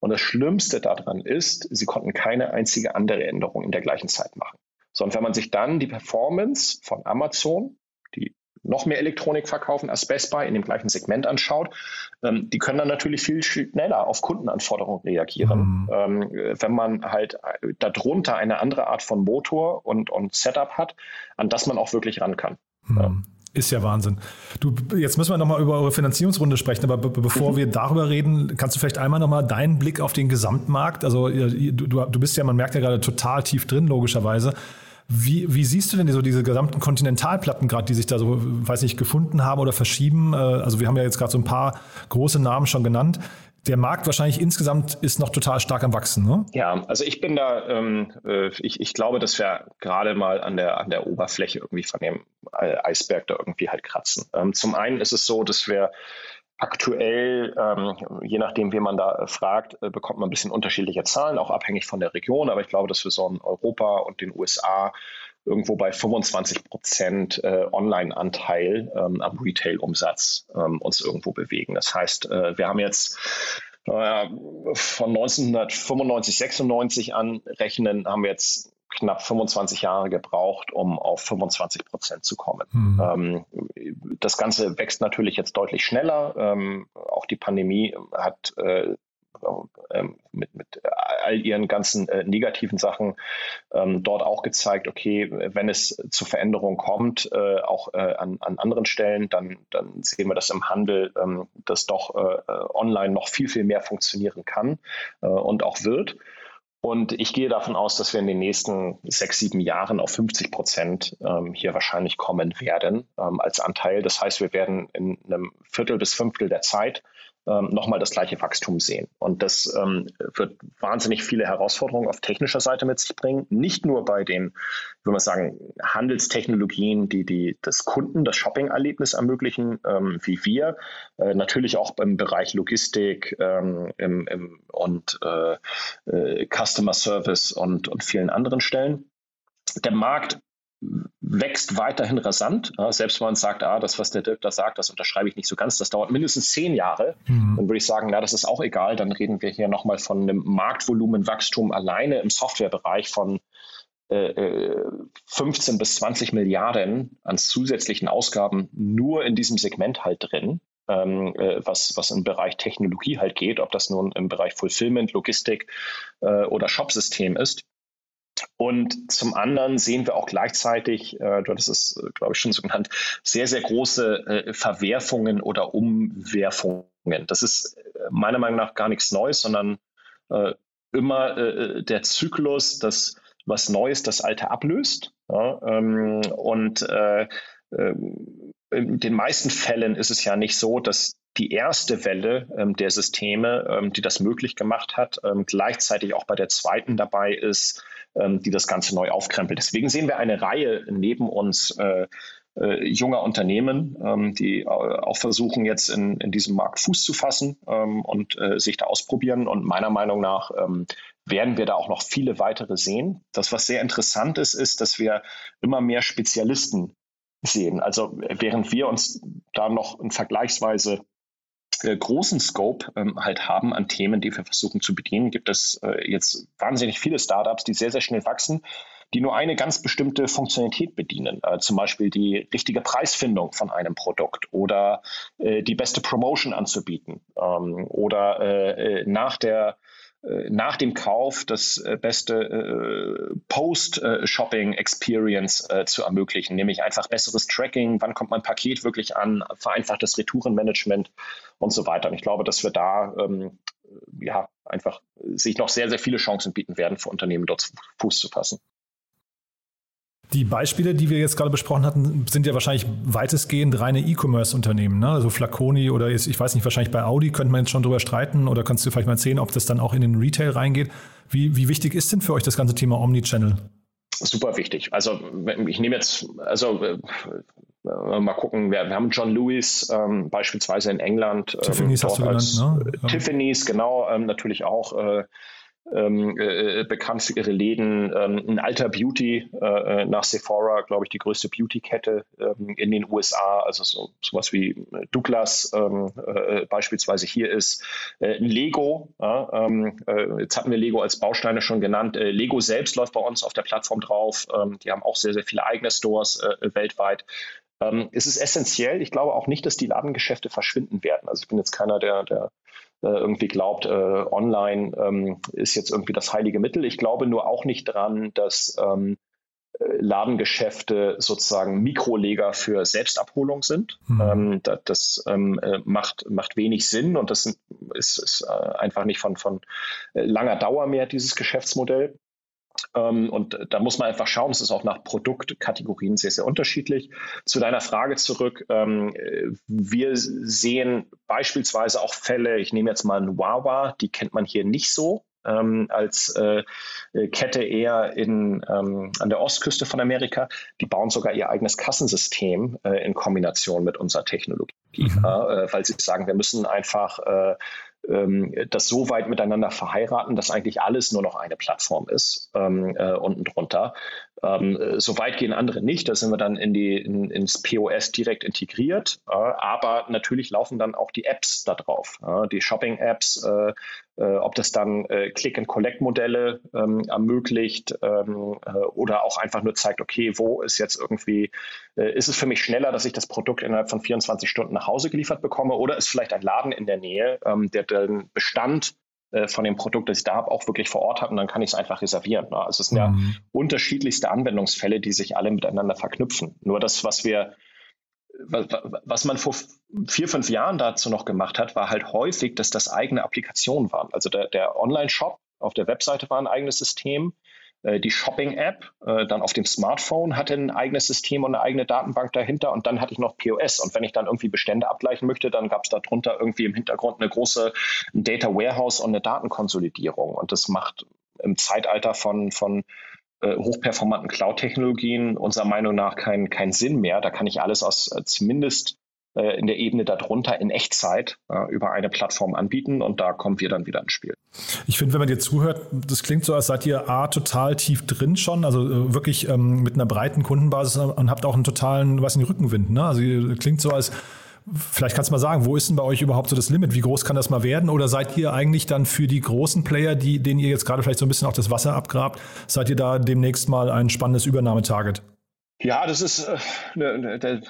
C: Und das Schlimmste daran ist, sie konnten keine einzige andere Änderung in der gleichen Zeit machen. Sondern wenn man sich dann die Performance von Amazon, die noch mehr Elektronik verkaufen als Best Buy in dem gleichen Segment anschaut, ähm, die können dann natürlich viel schneller auf Kundenanforderungen reagieren. Mhm. Ähm, wenn man halt äh, darunter eine andere Art von Motor und, und Setup hat, an das man auch wirklich ran kann.
B: Mhm. Ja. Ist ja Wahnsinn. Du, jetzt müssen wir nochmal über eure Finanzierungsrunde sprechen, aber bevor mhm. wir darüber reden, kannst du vielleicht einmal nochmal deinen Blick auf den Gesamtmarkt, also du, du bist ja, man merkt ja gerade total tief drin, logischerweise. Wie, wie siehst du denn so diese gesamten Kontinentalplatten gerade, die sich da so, weiß nicht, gefunden haben oder verschieben? Äh, also wir haben ja jetzt gerade so ein paar große Namen schon genannt. Der Markt wahrscheinlich insgesamt ist noch total stark am Wachsen, ne?
C: Ja, also ich bin da, ähm, äh, ich, ich glaube, dass wir gerade mal an der, an der Oberfläche irgendwie von dem Eisberg da irgendwie halt kratzen. Ähm, zum einen ist es so, dass wir Aktuell, ähm, je nachdem, wie man da äh, fragt, äh, bekommt man ein bisschen unterschiedliche Zahlen, auch abhängig von der Region. Aber ich glaube, dass wir so in Europa und den USA irgendwo bei 25 Prozent äh, Online-Anteil ähm, am Retail-Umsatz ähm, uns irgendwo bewegen. Das heißt, äh, wir haben jetzt äh, von 1995, 96 an rechnen, haben wir jetzt knapp 25 Jahre gebraucht, um auf 25 Prozent zu kommen. Mhm. Ähm, das Ganze wächst natürlich jetzt deutlich schneller. Ähm, auch die Pandemie hat äh, ähm, mit, mit all ihren ganzen äh, negativen Sachen ähm, dort auch gezeigt, okay, wenn es zu Veränderungen kommt, äh, auch äh, an, an anderen Stellen, dann, dann sehen wir das im Handel, ähm, dass doch online noch viel, viel mehr funktionieren kann und auch wird. Und ich gehe davon aus, dass wir in den nächsten sechs, sieben Jahren auf 50 Prozent ähm, hier wahrscheinlich kommen werden ähm, als Anteil. Das heißt, wir werden in einem Viertel bis Fünftel der Zeit ähm, nochmal das gleiche Wachstum sehen. Und das ähm, wird wahnsinnig viele Herausforderungen auf technischer Seite mit sich bringen. Nicht nur bei den, würde man sagen, Handelstechnologien, die, die das Kunden, das Shopping-Erlebnis ermöglichen, ähm, wie wir. Äh, natürlich auch im Bereich Logistik ähm, im, im, und äh, äh, Customer Service und, und vielen anderen Stellen. Der Markt wächst weiterhin rasant. selbst wenn man sagt, ah, das, was der Dirk da sagt, das unterschreibe ich nicht so ganz, das dauert mindestens zehn Jahre. Mhm. Dann würde ich sagen, na, das ist auch egal. Dann reden wir hier nochmal von einem Marktvolumenwachstum alleine im Softwarebereich von 15 äh, bis 20 Milliarden an zusätzlichen Ausgaben nur in diesem Segment halt drin. Ähm, äh, was, was im Bereich Technologie halt geht, ob das nun im Bereich Fulfillment, Logistik äh, oder Shopsystem ist. Und zum anderen sehen wir auch gleichzeitig, äh, du hattest es, äh, glaube ich, schon so genannt, sehr, sehr große äh, Verwerfungen oder Umwerfungen. Das ist äh, meiner Meinung nach gar nichts Neues, sondern äh, immer äh, der Zyklus, dass was Neues das Alte ablöst. Ja, ähm, und in den meisten Fällen ist es ja nicht so, dass die erste Welle ähm, der Systeme, ähm, die das möglich gemacht hat, ähm, gleichzeitig auch bei der zweiten dabei ist, die das Ganze neu aufkrempelt. Deswegen sehen wir eine Reihe neben uns äh, äh, junger Unternehmen, ähm, die äh, auch versuchen, jetzt in, in diesem Markt Fuß zu fassen ähm, und äh, sich da ausprobieren. Und meiner Meinung nach ähm, werden wir da auch noch viele weitere sehen. Das, was sehr interessant ist, ist, dass wir immer mehr Spezialisten sehen. Also während wir uns da noch in vergleichsweise äh, großen Scope ähm, halt haben an Themen, die wir versuchen zu bedienen, gibt es äh, jetzt wahnsinnig viele Startups, die sehr, sehr schnell wachsen, die nur eine ganz bestimmte Funktionalität bedienen. Äh, zum Beispiel die richtige Preisfindung von einem Produkt oder äh, die beste Promotion anzubieten ähm, oder äh, äh, nach der nach dem Kauf das äh, beste äh, Post-Shopping-Experience zu ermöglichen, nämlich einfach besseres Tracking, wann kommt mein Paket wirklich an, vereinfachtes Retourenmanagement und so weiter. Und ich glaube, dass wir da ähm, ja einfach sich noch sehr, sehr viele Chancen bieten werden, für Unternehmen dort Fuß zu fassen.
B: Die Beispiele, die wir jetzt gerade besprochen hatten, sind ja wahrscheinlich weitestgehend reine E-Commerce-Unternehmen. Ne? Also Flaconi oder jetzt, ich weiß nicht, wahrscheinlich bei Audi könnte man jetzt schon drüber streiten oder kannst du vielleicht mal erzählen, ob das dann auch in den Retail reingeht. Wie, wie wichtig ist denn für euch das ganze Thema Omnichannel?
C: Super wichtig. Also ich nehme jetzt, also äh, mal gucken, wir, wir, haben John Lewis ähm, beispielsweise in England.
B: Ähm, Tiffany's hast du genannt, ne?
C: Tiffany's, genau, ähm, natürlich auch. Äh, ähm, äh, bekannt für ihre Läden. Ähm, ein alter Beauty äh, nach Sephora, glaube ich, die größte Beauty-Kette ähm, in den USA. Also so, sowas wie äh, Douglas ähm, äh, beispielsweise hier ist. Äh, ein Lego, ähm, äh, jetzt hatten wir Lego als Bausteine schon genannt. Lego selbst läuft bei uns auf der Plattform drauf. Ähm, die haben auch sehr, sehr viele eigene Stores weltweit. Ähm, es ist essentiell. Ich glaube auch nicht, dass die Ladengeschäfte verschwinden werden. Also ich bin jetzt keiner, der, der äh, irgendwie glaubt, äh, online ähm, ist jetzt irgendwie das heilige Mittel. Ich glaube nur auch nicht dran, dass ähm, äh, Ladengeschäfte sozusagen Mikroleger für Selbstabholung sind. Mhm. Ähm, das, das ähm, äh, macht, macht wenig Sinn und das ist, ist äh, einfach nicht von, von langer Dauer mehr, dieses Geschäftsmodell. Ähm, und da muss man einfach schauen, es ist auch nach Produktkategorien sehr, sehr unterschiedlich. Zu deiner Frage zurück. Ähm, wir sehen beispielsweise auch Fälle, ich nehme jetzt mal ein Wawa, die kennt man hier nicht so. Ähm, als äh, Kette eher in, an der Ostküste von Amerika. Die bauen sogar ihr eigenes Kassensystem äh, in Kombination mit unserer Technologie, mhm. äh, weil sie sagen, wir müssen einfach das so weit miteinander verheiraten, dass eigentlich alles nur noch eine Plattform ist, ähm, äh, unten drunter. Ähm, äh, so weit gehen andere nicht, da sind wir dann in die, in, ins POS direkt integriert, äh, aber natürlich laufen dann auch die Apps da drauf, äh, die Shopping-Apps, äh, ob das dann Click-and-Collect-Modelle ähm, ermöglicht ähm, oder auch einfach nur zeigt, okay, wo ist jetzt irgendwie, ist es für mich schneller, dass ich das Produkt innerhalb von 24 Stunden nach Hause geliefert bekomme oder ist vielleicht ein Laden in der Nähe, ähm, der den Bestand äh, von dem Produkt, das ich da habe, auch wirklich vor Ort habe und dann kann ich es einfach reservieren. Ne? Also es sind mhm. ja unterschiedlichste Anwendungsfälle, die sich alle miteinander verknüpfen. Nur das, was wir was man vor vier, fünf Jahren dazu noch gemacht hat, war halt häufig, dass das eigene Applikationen waren. Also der, der Online-Shop auf der Webseite war ein eigenes System. Äh, die Shopping-App äh, dann auf dem Smartphone hatte ein eigenes System und eine eigene Datenbank dahinter und dann hatte ich noch POS. Und wenn ich dann irgendwie Bestände abgleichen möchte, dann gab es darunter irgendwie im Hintergrund eine große Data Warehouse und eine Datenkonsolidierung. Und das macht im Zeitalter von, von hochperformanten Cloud-Technologien unserer Meinung nach keinen kein Sinn mehr. Da kann ich alles aus zumindest äh, in der Ebene darunter in Echtzeit äh, über eine Plattform anbieten und da kommen wir dann wieder ins Spiel.
B: Ich finde, wenn man dir zuhört, das klingt so, als seid ihr A, total tief drin schon, also äh, wirklich ähm, mit einer breiten Kundenbasis und habt auch einen totalen, was in den Rückenwind. Ne? Also klingt so, als Vielleicht kannst du mal sagen, wo ist denn bei euch überhaupt so das Limit? Wie groß kann das mal werden? Oder seid ihr eigentlich dann für die großen Player, die, denen ihr jetzt gerade vielleicht so ein bisschen auch das Wasser abgrabt, seid ihr da demnächst mal ein spannendes Übernahmetarget?
C: Ja, das ist, äh, ne, ne,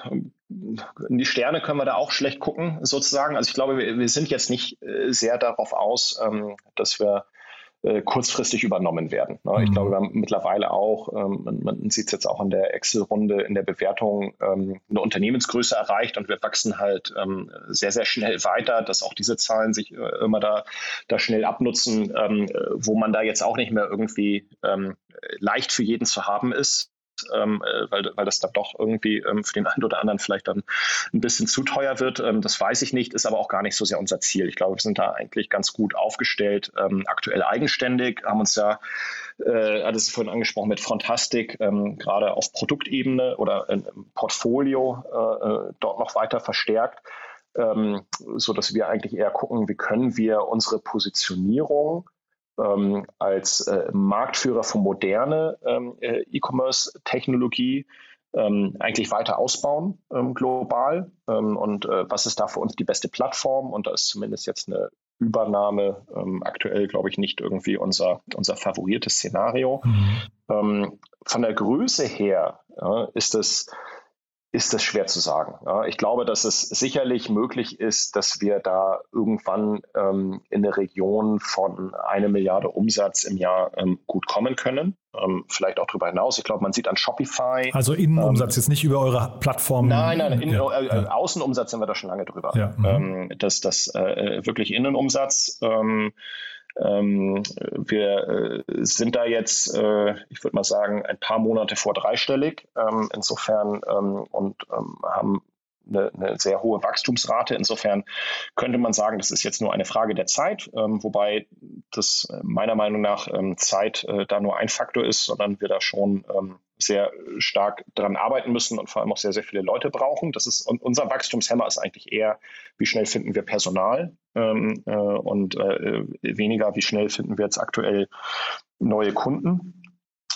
C: in die Sterne können wir da auch schlecht gucken, sozusagen. Also ich glaube, wir, wir sind jetzt nicht äh, sehr darauf aus, ähm, dass wir kurzfristig übernommen werden. Ne? Ich mhm. glaube, wir haben mittlerweile auch, ähm, man, sieht es jetzt auch in der Excel-Runde, in der Bewertung, ähm, eine Unternehmensgröße erreicht und wir wachsen halt ähm, sehr, sehr schnell weiter, dass auch diese Zahlen sich äh, immer da, da schnell abnutzen, wo man da jetzt auch nicht mehr irgendwie leicht für jeden zu haben ist ähm, äh, weil, weil das dann doch irgendwie ähm, für den einen oder anderen vielleicht dann ein bisschen zu teuer wird. Ähm, das weiß ich nicht, ist aber auch gar nicht so sehr unser Ziel. Ich glaube, wir sind da eigentlich ganz gut aufgestellt, ähm, aktuell eigenständig, haben uns ja, äh, hat es vorhin angesprochen, mit Frontastic ähm, gerade auf Produktebene oder im Portfolio äh, äh, dort noch weiter verstärkt. Ähm, so dass wir eigentlich eher gucken, wie können wir unsere Positionierung ähm, als äh, Marktführer für moderne ähm, äh, E-Commerce-Technologie ähm, eigentlich weiter ausbauen ähm, global. Ähm, und äh, was ist da für uns die beste Plattform? Und da ist zumindest jetzt eine Übernahme ähm, aktuell, glaube ich, nicht irgendwie unser, unser favoriertes Szenario. Mhm. von der Größe her ist es ist das schwer zu sagen. Ja, ich glaube, dass es sicherlich möglich ist, dass wir da irgendwann ähm, in eine Region von eine Milliarde Umsatz im Jahr ähm, gut kommen können. Ähm, vielleicht auch darüber hinaus. Ich glaube, man sieht an Shopify.
B: Also Innenumsatz ähm, jetzt nicht über eure Plattform.
C: Nein, nein, in, ja, äh, ja. Außenumsatz sind wir da schon lange drüber. Ja, mhm. Ähm, das, das äh, wirklich Innenumsatz. Ähm, wir äh, sind da jetzt, äh, ich würde mal sagen, ein paar Monate vor dreistellig. Ähm, insofern ähm, und ähm, haben eine, eine, sehr hohe Wachstumsrate. Insofern könnte man sagen, das ist jetzt nur eine Frage der Zeit, ähm, wobei das meiner Meinung nach ähm, Zeit äh, da nur ein Faktor ist, sondern wir da schon ähm, sehr stark daran arbeiten müssen und vor allem auch sehr, sehr viele Leute brauchen. Das ist unser Wachstumshemmer ist eigentlich eher, wie schnell finden wir Personal ähm, äh, und äh, weniger, wie schnell finden wir jetzt aktuell neue Kunden.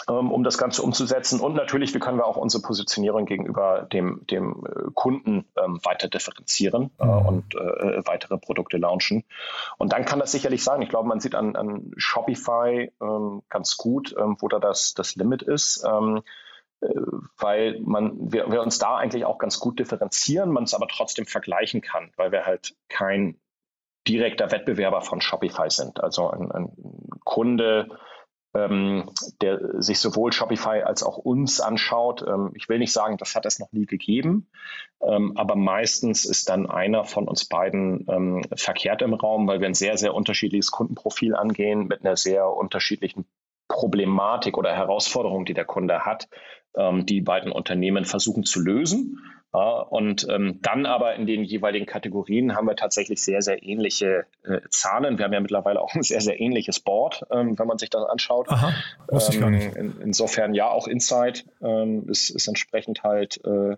C: Ähm, um das Ganze umzusetzen. Und natürlich, wie können wir auch unsere Positionierung gegenüber dem, dem äh, Kunden ähm, weiter differenzieren äh, mhm. und äh, weitere Produkte launchen. Und dann kann das sicherlich sein. Ich glaube, man sieht an, an Shopify ähm, ganz gut, ähm, wo da das, das Limit ist. Ähm, äh, weil man, wir, wir uns da eigentlich auch ganz gut differenzieren, man es aber trotzdem vergleichen kann, weil wir halt kein direkter Wettbewerber von Shopify sind. Also ein, ein Kunde, ähm, der sich sowohl Shopify als auch uns anschaut. Ähm, ich will nicht sagen, das hat es noch nie gegeben, ähm, aber meistens ist dann einer von uns beiden ähm, verkehrt im Raum, weil wir ein sehr, sehr unterschiedliches Kundenprofil angehen mit einer sehr unterschiedlichen Problematik oder Herausforderung, die der Kunde hat, ähm, die beiden Unternehmen versuchen zu lösen. Ja, und ähm, dann aber in den jeweiligen Kategorien haben wir tatsächlich sehr, sehr ähnliche äh, Zahlen. Wir haben ja mittlerweile auch ein sehr, sehr ähnliches Board, ähm, wenn man sich das anschaut. Aha, wusste ich gar nicht. Ähm, in, insofern ja, auch Insight ähm, ist, ist entsprechend halt äh,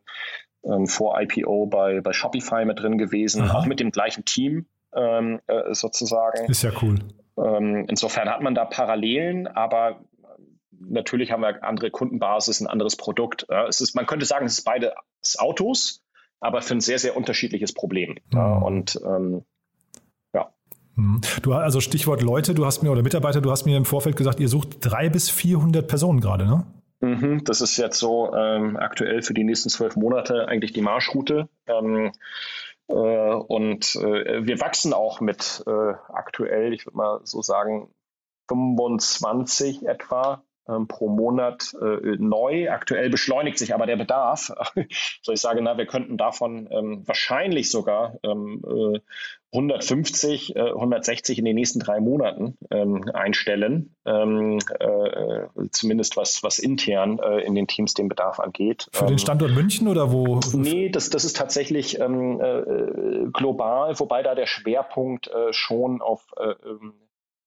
C: ähm, vor IPO bei, bei Shopify mit drin gewesen, Aha. auch mit dem gleichen Team ähm, äh, sozusagen.
B: Ist ja cool.
C: Ähm, insofern hat man da Parallelen, aber natürlich haben wir andere Kundenbasis, ein anderes Produkt. es ist, man könnte sagen, es ist beide Autos, aber für ein sehr, sehr unterschiedliches Problem. Mhm. Und ähm, ja.
B: Mhm. Du also Stichwort Leute, du hast mir oder Mitarbeiter, du hast mir im Vorfeld gesagt, ihr sucht drei bis 400 Personen gerade, ne?
C: Mhm, das ist jetzt so ähm, aktuell für die nächsten zwölf Monate eigentlich die Marschroute. Ähm, äh, und äh, wir wachsen auch mit äh, aktuell, ich würde mal so sagen, 25 etwa pro Monat äh, neu. Aktuell beschleunigt sich aber der Bedarf. so ich sage, na, wir könnten davon ähm, wahrscheinlich sogar ähm, äh, 150, äh, 160 in den nächsten drei Monaten ähm, einstellen, ähm, äh, zumindest was, was intern äh, in den Teams den Bedarf angeht.
B: Für den ähm, Standort München oder wo?
C: Nee, das, das ist tatsächlich ähm, äh, global, wobei da der Schwerpunkt schon auf ähm,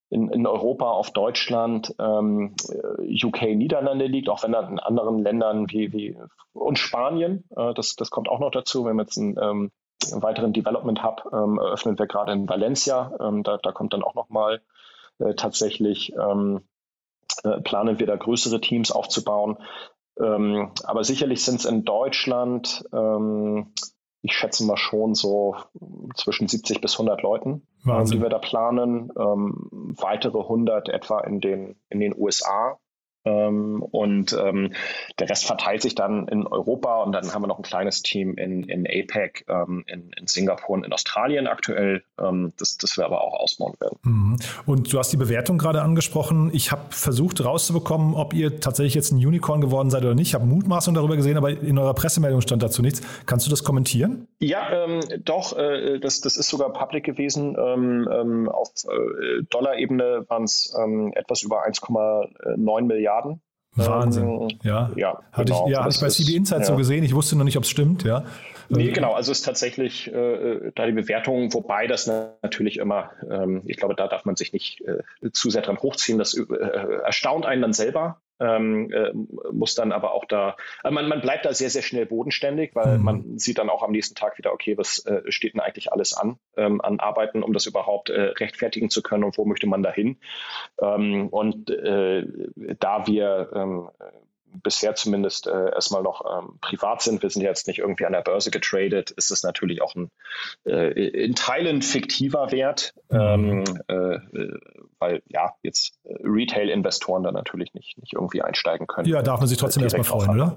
C: in, in Europa auf Deutschland, ähm, UK, Niederlande liegt, auch wenn er in anderen Ländern wie, wie und Spanien, äh, das, das kommt auch noch dazu, wir jetzt ein ähm, einen weiteren Development Hub ähm, eröffnen wir gerade in Valencia. Ähm, da, da kommt dann auch nochmal äh, tatsächlich, ähm, äh, planen wir da größere Teams aufzubauen. Ähm, aber sicherlich sind es in Deutschland, ich schätze mal schon so zwischen 70 bis 100 Leuten, ähm, die wir da planen. weitere 100 etwa in den, in den USA. Ähm, und ähm, der Rest verteilt sich dann in Europa und dann haben wir noch ein kleines Team in, in APEC, ähm, in, in Singapur und in Australien aktuell, ähm, das, das wir aber auch ausbauen werden.
B: Mhm. Und du hast die Bewertung gerade angesprochen. Ich habe versucht rauszubekommen, ob ihr tatsächlich jetzt ein Unicorn geworden seid oder nicht. Ich habe Mutmaßung darüber gesehen, aber in eurer Pressemeldung stand dazu nichts. Kannst du das kommentieren?
C: Ja, ähm, doch, äh, das, das ist sogar public gewesen. Ähm, auf äh, Dollar-Ebene waren es etwas über 1,9 Milliarden.
B: Wahnsinn. Ähm, ja. ja, hatte genau. ich, ja, hatte ich bei CB Insight ja. so gesehen. Ich wusste noch nicht, ob es stimmt, ja.
C: Nee, genau. Also es ist tatsächlich äh, da die Bewertung, wobei das natürlich immer, ähm, ich glaube, da darf man sich nicht äh, zu sehr dran hochziehen. Das äh, erstaunt einen dann selber ähm, äh, muss dann aber auch da, also man, man bleibt da sehr, sehr schnell bodenständig, weil mhm. man sieht dann auch am nächsten Tag wieder, okay, was äh, steht denn eigentlich alles an, ähm, an Arbeiten, um das überhaupt äh, rechtfertigen zu können und wo möchte man da hin? Ähm, und äh, da wir ähm, bisher zumindest äh, erstmal noch ähm, privat sind. Wir sind jetzt nicht irgendwie an der Börse getradet. Ist es natürlich auch ein äh, in Teilen fiktiver Wert, mhm. ähm, äh, weil ja jetzt äh, Retail-Investoren da natürlich nicht, nicht irgendwie einsteigen können.
B: Ja, darf man sich trotzdem erstmal freuen, oder?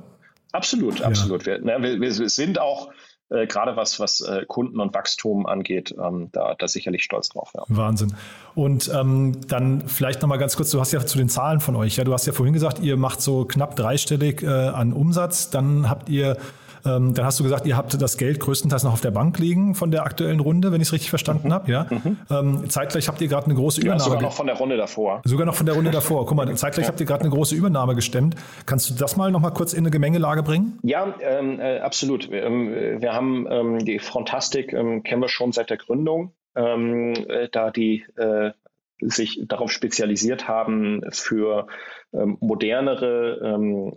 C: Absolut, absolut. Ja. Wir, ne, wir, wir, sind auch äh, gerade was, was äh, Kunden und Wachstum angeht, ähm, da, da sicherlich stolz drauf. Ja.
B: Wahnsinn. Und ähm, dann vielleicht nochmal ganz kurz, du hast ja zu den Zahlen von euch, ja, du hast ja vorhin gesagt, ihr macht so knapp dreistellig äh, an Umsatz, dann habt ihr ähm, dann hast du gesagt, ihr habt das Geld größtenteils noch auf der Bank liegen von der aktuellen Runde, wenn ich es richtig verstanden mhm. habe. Ja? Mhm. Ähm, zeitgleich habt ihr gerade eine große Übernahme. Ja,
C: sogar noch von der Runde davor.
B: Sogar noch von der Runde davor. Guck mal, zeitgleich habt ihr gerade eine große Übernahme gestemmt. Kannst du das mal noch mal kurz in eine Gemengelage bringen?
C: Ja, ähm, äh, absolut. Wir, ähm, wir haben ähm, die Frontastic, ähm, kennen wir schon seit der Gründung. Ähm, äh, da die äh, sich darauf spezialisiert haben, für ähm, modernere, ähm,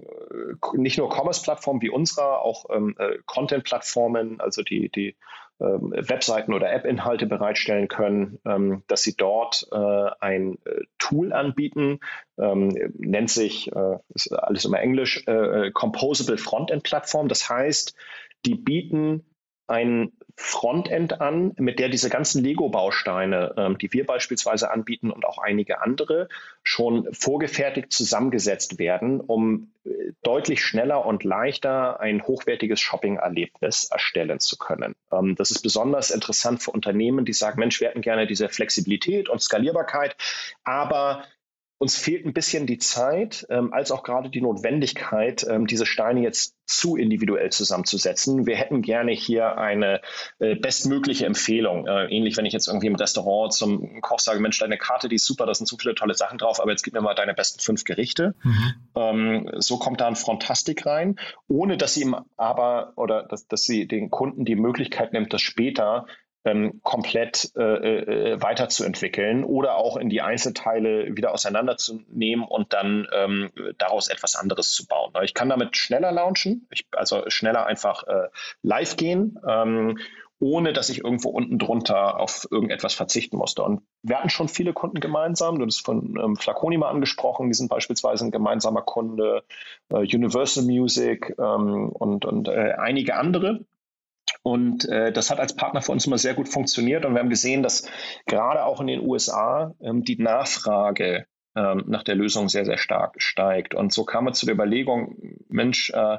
C: nicht nur Commerce-Plattformen wie unserer, auch ähm, äh, Content-Plattformen, also die, die ähm, Webseiten oder App-Inhalte bereitstellen können, ähm, dass sie dort äh, ein äh, Tool anbieten, ähm, nennt sich, äh, ist alles immer Englisch, äh, Composable Frontend-Plattform. Das heißt, die bieten ein Frontend an, mit der diese ganzen Lego-Bausteine, ähm, die wir beispielsweise anbieten und auch einige andere, schon vorgefertigt zusammengesetzt werden, um äh, deutlich schneller und leichter ein hochwertiges Shopping-Erlebnis erstellen zu können. Ähm, das ist besonders interessant für Unternehmen, die sagen, Mensch, wir hätten gerne diese Flexibilität und Skalierbarkeit, aber uns fehlt ein bisschen die Zeit, ähm, als auch gerade die Notwendigkeit, ähm, diese Steine jetzt zu individuell zusammenzusetzen. Wir hätten gerne hier eine äh, bestmögliche Empfehlung. Äh, ähnlich, wenn ich jetzt irgendwie im Restaurant zum Koch sage, Mensch, deine Karte, die ist super, da sind so viele tolle Sachen drauf, aber jetzt gib mir mal deine besten fünf Gerichte. Mhm. Ähm, so kommt da ein Frontastic rein, ohne dass sie ihm aber oder dass, dass sie den Kunden die Möglichkeit nimmt, das später ähm, komplett äh, äh, weiterzuentwickeln oder auch in die Einzelteile wieder auseinanderzunehmen und dann ähm, daraus etwas anderes zu bauen. Ich kann damit schneller launchen, ich, also schneller einfach äh, live gehen. Ähm, ohne dass ich irgendwo unten drunter auf irgendetwas verzichten musste. Und wir hatten schon viele Kunden gemeinsam. Du hast von ähm, Flaconi mal angesprochen, die sind beispielsweise ein gemeinsamer Kunde, äh, Universal Music ähm, und, und äh, einige andere. Und äh, das hat als Partner für uns immer sehr gut funktioniert. Und wir haben gesehen, dass gerade auch in den USA ähm, die Nachfrage ähm, nach der Lösung sehr, sehr stark steigt. Und so kam es zu der Überlegung, Mensch, äh,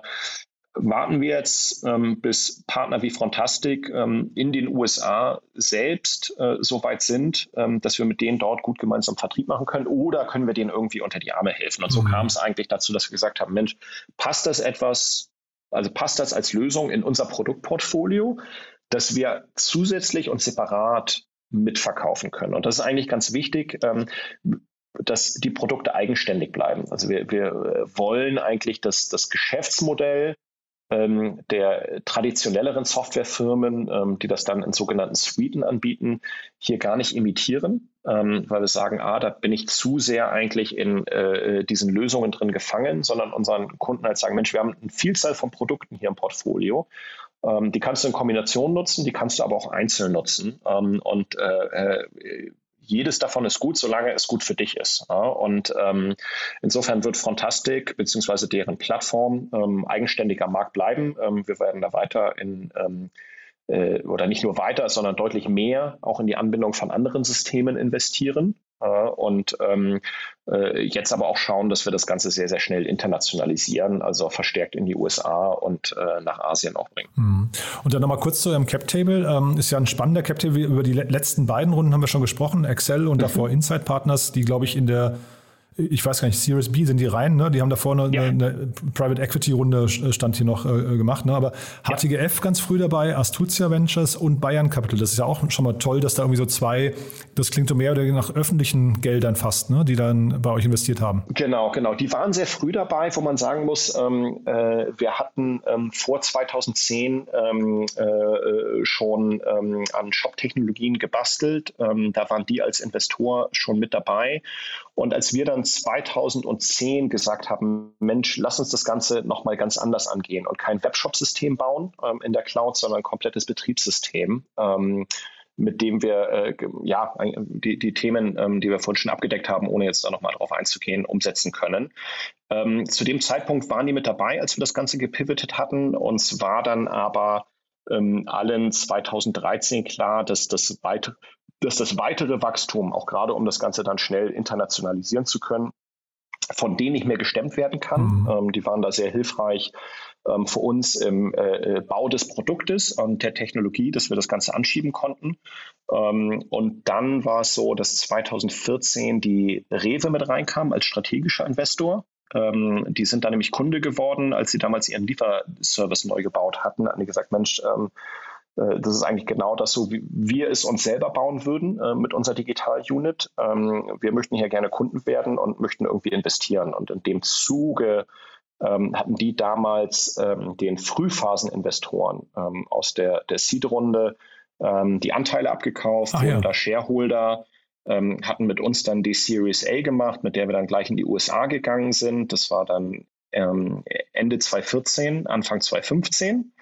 C: warten wir jetzt, ähm, bis Partner wie Frontastic ähm, in den USA selbst äh, so weit sind, ähm, dass wir mit denen dort gut gemeinsam Vertrieb machen können oder können wir denen irgendwie unter die Arme helfen? Und so mhm. kam es eigentlich dazu, dass wir gesagt haben, Mensch, passt das etwas also passt das als Lösung in unser Produktportfolio, dass wir zusätzlich und separat mitverkaufen können. Und das ist eigentlich ganz wichtig, ähm, dass die Produkte eigenständig bleiben. Also wir, wir äh, wollen eigentlich dass das Geschäftsmodell ähm, der traditionelleren Softwarefirmen, ähm, die das dann in sogenannten Suiten anbieten, hier gar nicht imitieren, ähm, weil wir sagen, ah, da bin ich zu sehr eigentlich in äh, diesen Lösungen drin gefangen, sondern unseren Kunden halt sagen, Mensch, wir haben eine Vielzahl von Produkten hier im Portfolio Ähm, die kannst du in Kombination nutzen, die kannst du aber auch einzeln nutzen. Ähm, und äh, äh, jedes davon ist gut, solange es gut für dich ist. Ja? Und ähm, insofern wird Frontastic bzw. deren Plattform ähm, eigenständiger Markt bleiben. Ähm, wir werden da weiter in ähm, äh, oder nicht nur weiter, sondern deutlich mehr auch in die Anbindung von anderen Systemen investieren. Äh, und ähm, äh, jetzt aber auch schauen, dass wir das Ganze sehr, sehr schnell internationalisieren, also verstärkt in die USA und äh, nach Asien auch bringen. Mhm.
B: Und dann nochmal kurz zu Ihrem Cap-Table. Ähm, ist ja ein spannender Cap-Table. Über die letzten beiden Runden haben wir schon gesprochen. Excel und davor mhm. Insight Partners, die, glaube ich, in der ich weiß gar nicht, Series B sind die rein, ne? Die haben da vorne ja. eine, eine, Private Equity Runde stand hier noch äh, gemacht, ne? Aber HTGF ganz früh dabei, Astucia Ventures und Bayern Capital. Das ist ja auch schon mal toll, dass da irgendwie so zwei, das klingt so mehr oder weniger nach öffentlichen Geldern fast, ne? Die dann bei euch investiert haben.
C: Genau, genau. Die waren sehr früh dabei, wo man sagen muss, ähm, äh, wir hatten ähm, vor 2010 ähm, äh, schon ähm, an Shop-Technologien gebastelt. Ähm, da waren die als Investor schon mit dabei. Und als wir dann 2010 gesagt haben, Mensch, lass uns das Ganze nochmal ganz anders angehen und kein Webshop-System bauen ähm, in der Cloud, sondern ein komplettes Betriebssystem. Ähm, mit dem wir äh, ja die, die Themen, ähm, die wir vorhin schon abgedeckt haben, ohne jetzt da nochmal drauf einzugehen, umsetzen können. Ähm, zu dem Zeitpunkt waren die mit dabei, als wir das Ganze gepivotet hatten. Uns war dann aber ähm, allen 2013 klar, dass das weitere dass das weitere Wachstum, auch gerade um das Ganze dann schnell internationalisieren zu können, von denen nicht mehr gestemmt werden kann. Mhm. Ähm, die waren da sehr hilfreich ähm, für uns im äh, äh Bau des Produktes und der Technologie, dass wir das Ganze anschieben konnten. Ähm, und dann war es so, dass 2014 die Rewe mit reinkam als strategischer Investor. Ähm, die sind dann nämlich Kunde geworden, als sie damals ihren Lieferservice neu gebaut hatten. Haben die gesagt, Mensch, ähm, äh, das ist eigentlich genau das, so wie wir es uns selber bauen würden äh, mit unserer Digital-Unit. Ähm, wir möchten hier gerne Kunden werden und möchten irgendwie investieren. Und in dem Zuge ähm, hatten die damals ähm, den Frühphaseninvestoren ähm, aus der, der Seed-Runde die Anteile abgekauft, Ach, ja. da Shareholder, ähm, hatten mit uns dann die Series A gemacht, mit der wir dann gleich in die USA gegangen sind. Das war dann Ende 2014, Anfang 2015.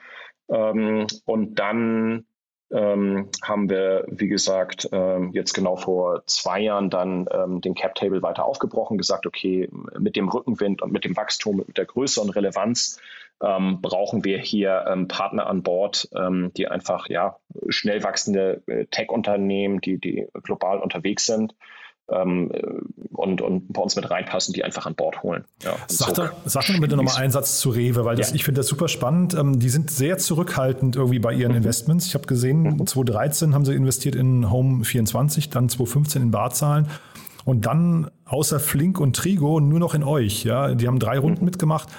C: Ähm, und dann ähm, haben wir, wie gesagt, ähm, jetzt genau vor zwei Jahren dann ähm, den Cap Table weiter aufgebrochen, gesagt, okay, mit dem Rückenwind und mit dem Wachstum, mit der Größe und Relevanz ähm, brauchen wir hier ähm, Partner an Bord, ähm, die einfach ja schnell wachsende äh, Tech-Unternehmen, die, die global unterwegs sind, ähm, und, und bei uns mit reinpassen, die einfach an Bord holen. Ja,
B: sag, so, sag doch bitte nochmal einen Satz zu Rewe, weil das, ja. ich finde das super spannend. Ähm, die sind sehr zurückhaltend irgendwie bei ihren mhm. Investments. Ich habe gesehen, mhm. 2013 haben sie investiert in Home 24, dann 2015 in Barzahlen. Und dann außer Flink und Trigo nur noch in euch. Ja, die haben drei Runden mhm. mitgemacht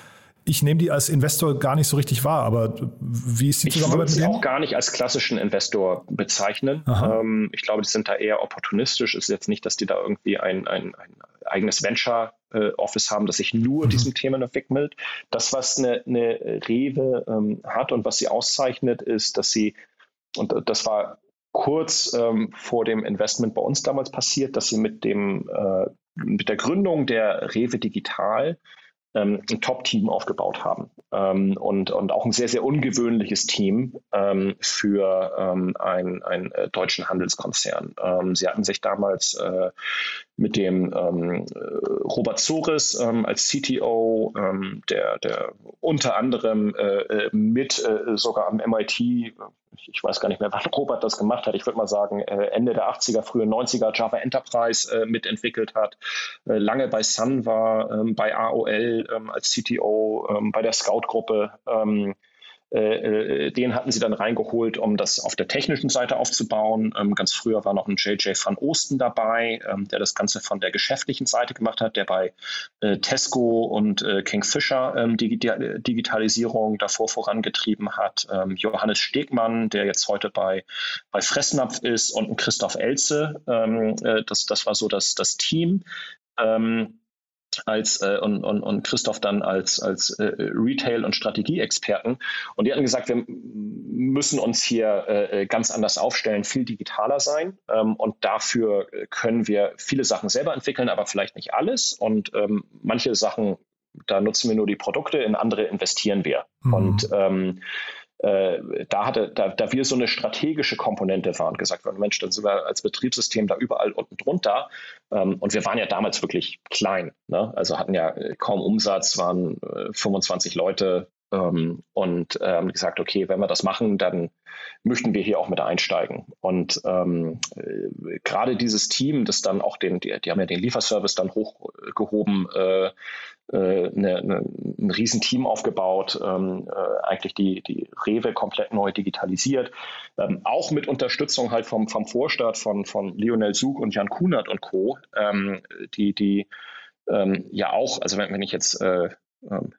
B: ich nehme die als Investor gar nicht so richtig wahr, aber wie ist die
C: Zusammenarbeit mit denen? Ich würde sie auch gar nicht als klassischen Investor bezeichnen. Ähm, ich glaube, die sind da eher opportunistisch. Es ist jetzt nicht, dass die da irgendwie ein, ein, ein eigenes Venture-Office haben, das sich nur mhm. diesem Thema widmet. Das, was eine, eine Rewe ähm, hat und was sie auszeichnet, ist, dass sie, und das war kurz ähm, vor dem Investment bei uns damals passiert, dass sie mit dem äh, mit der Gründung der Rewe Digital ähm, ein Top-Team aufgebaut haben ähm, und, und auch ein sehr, sehr ungewöhnliches Team ähm, für ähm, einen, einen äh, deutschen Handelskonzern. Ähm, sie hatten sich damals äh, mit dem ähm, äh, Robert Zores ähm, als CTO, ähm, der, der unter anderem äh, äh mit äh, sogar am MIT, ich, weiß gar nicht mehr, wann Robert das gemacht hat, ich würde mal sagen äh, Ende der 80er, frühe 90er Java Enterprise äh, mitentwickelt hat, lange bei Sun war, ähm, bei AOL ähm, als CTO, ähm, bei der Scout-Gruppe den hatten sie dann reingeholt, um das auf der technischen Seite aufzubauen. Ähm, ganz früher war noch ein JJ van Osten dabei, ähm, der das Ganze von der geschäftlichen Seite gemacht hat, der bei äh, Tesco und äh, Kingfisher ähm, die Digitalisierung davor vorangetrieben hat. Johannes Stegmann, der jetzt heute bei, bei Fressnapf ist und ein Christoph Elze. Äh, das, das war so das, das Team. Ähm, als äh, und, und, und Christoph dann als, als äh, Retail- und Strategieexperten. Und die hatten gesagt, wir müssen uns hier äh, ganz anders aufstellen, viel digitaler sein. Ähm, und dafür können wir viele Sachen selber entwickeln, aber vielleicht nicht alles. Und ähm, manche Sachen, da nutzen wir nur die Produkte, in andere investieren wir. Mhm. Und ähm, äh, da hatte, da, da wir so eine strategische Komponente waren, gesagt worden, Mensch, dann sind wir als Betriebssystem da überall unten drunter. Ähm, und wir waren ja damals wirklich klein. Ne? Also hatten ja kaum Umsatz, waren äh, 25 Leute ähm, und ähm, gesagt, okay, wenn wir das machen, dann möchten wir hier auch mit einsteigen. Und ähm, äh, gerade dieses Team, das dann auch den, die, die haben ja den Lieferservice dann hochgehoben, äh, äh, eine, eine, ein Riesenteam aufgebaut, ähm, äh, eigentlich die, die Rewe komplett neu digitalisiert, ähm, auch mit Unterstützung halt vom, vom Vorstaat von, von Lionel Sug und Jan Kunert und Co., ähm, die, die ähm, ja auch, also wenn, wenn ich jetzt äh, ähm,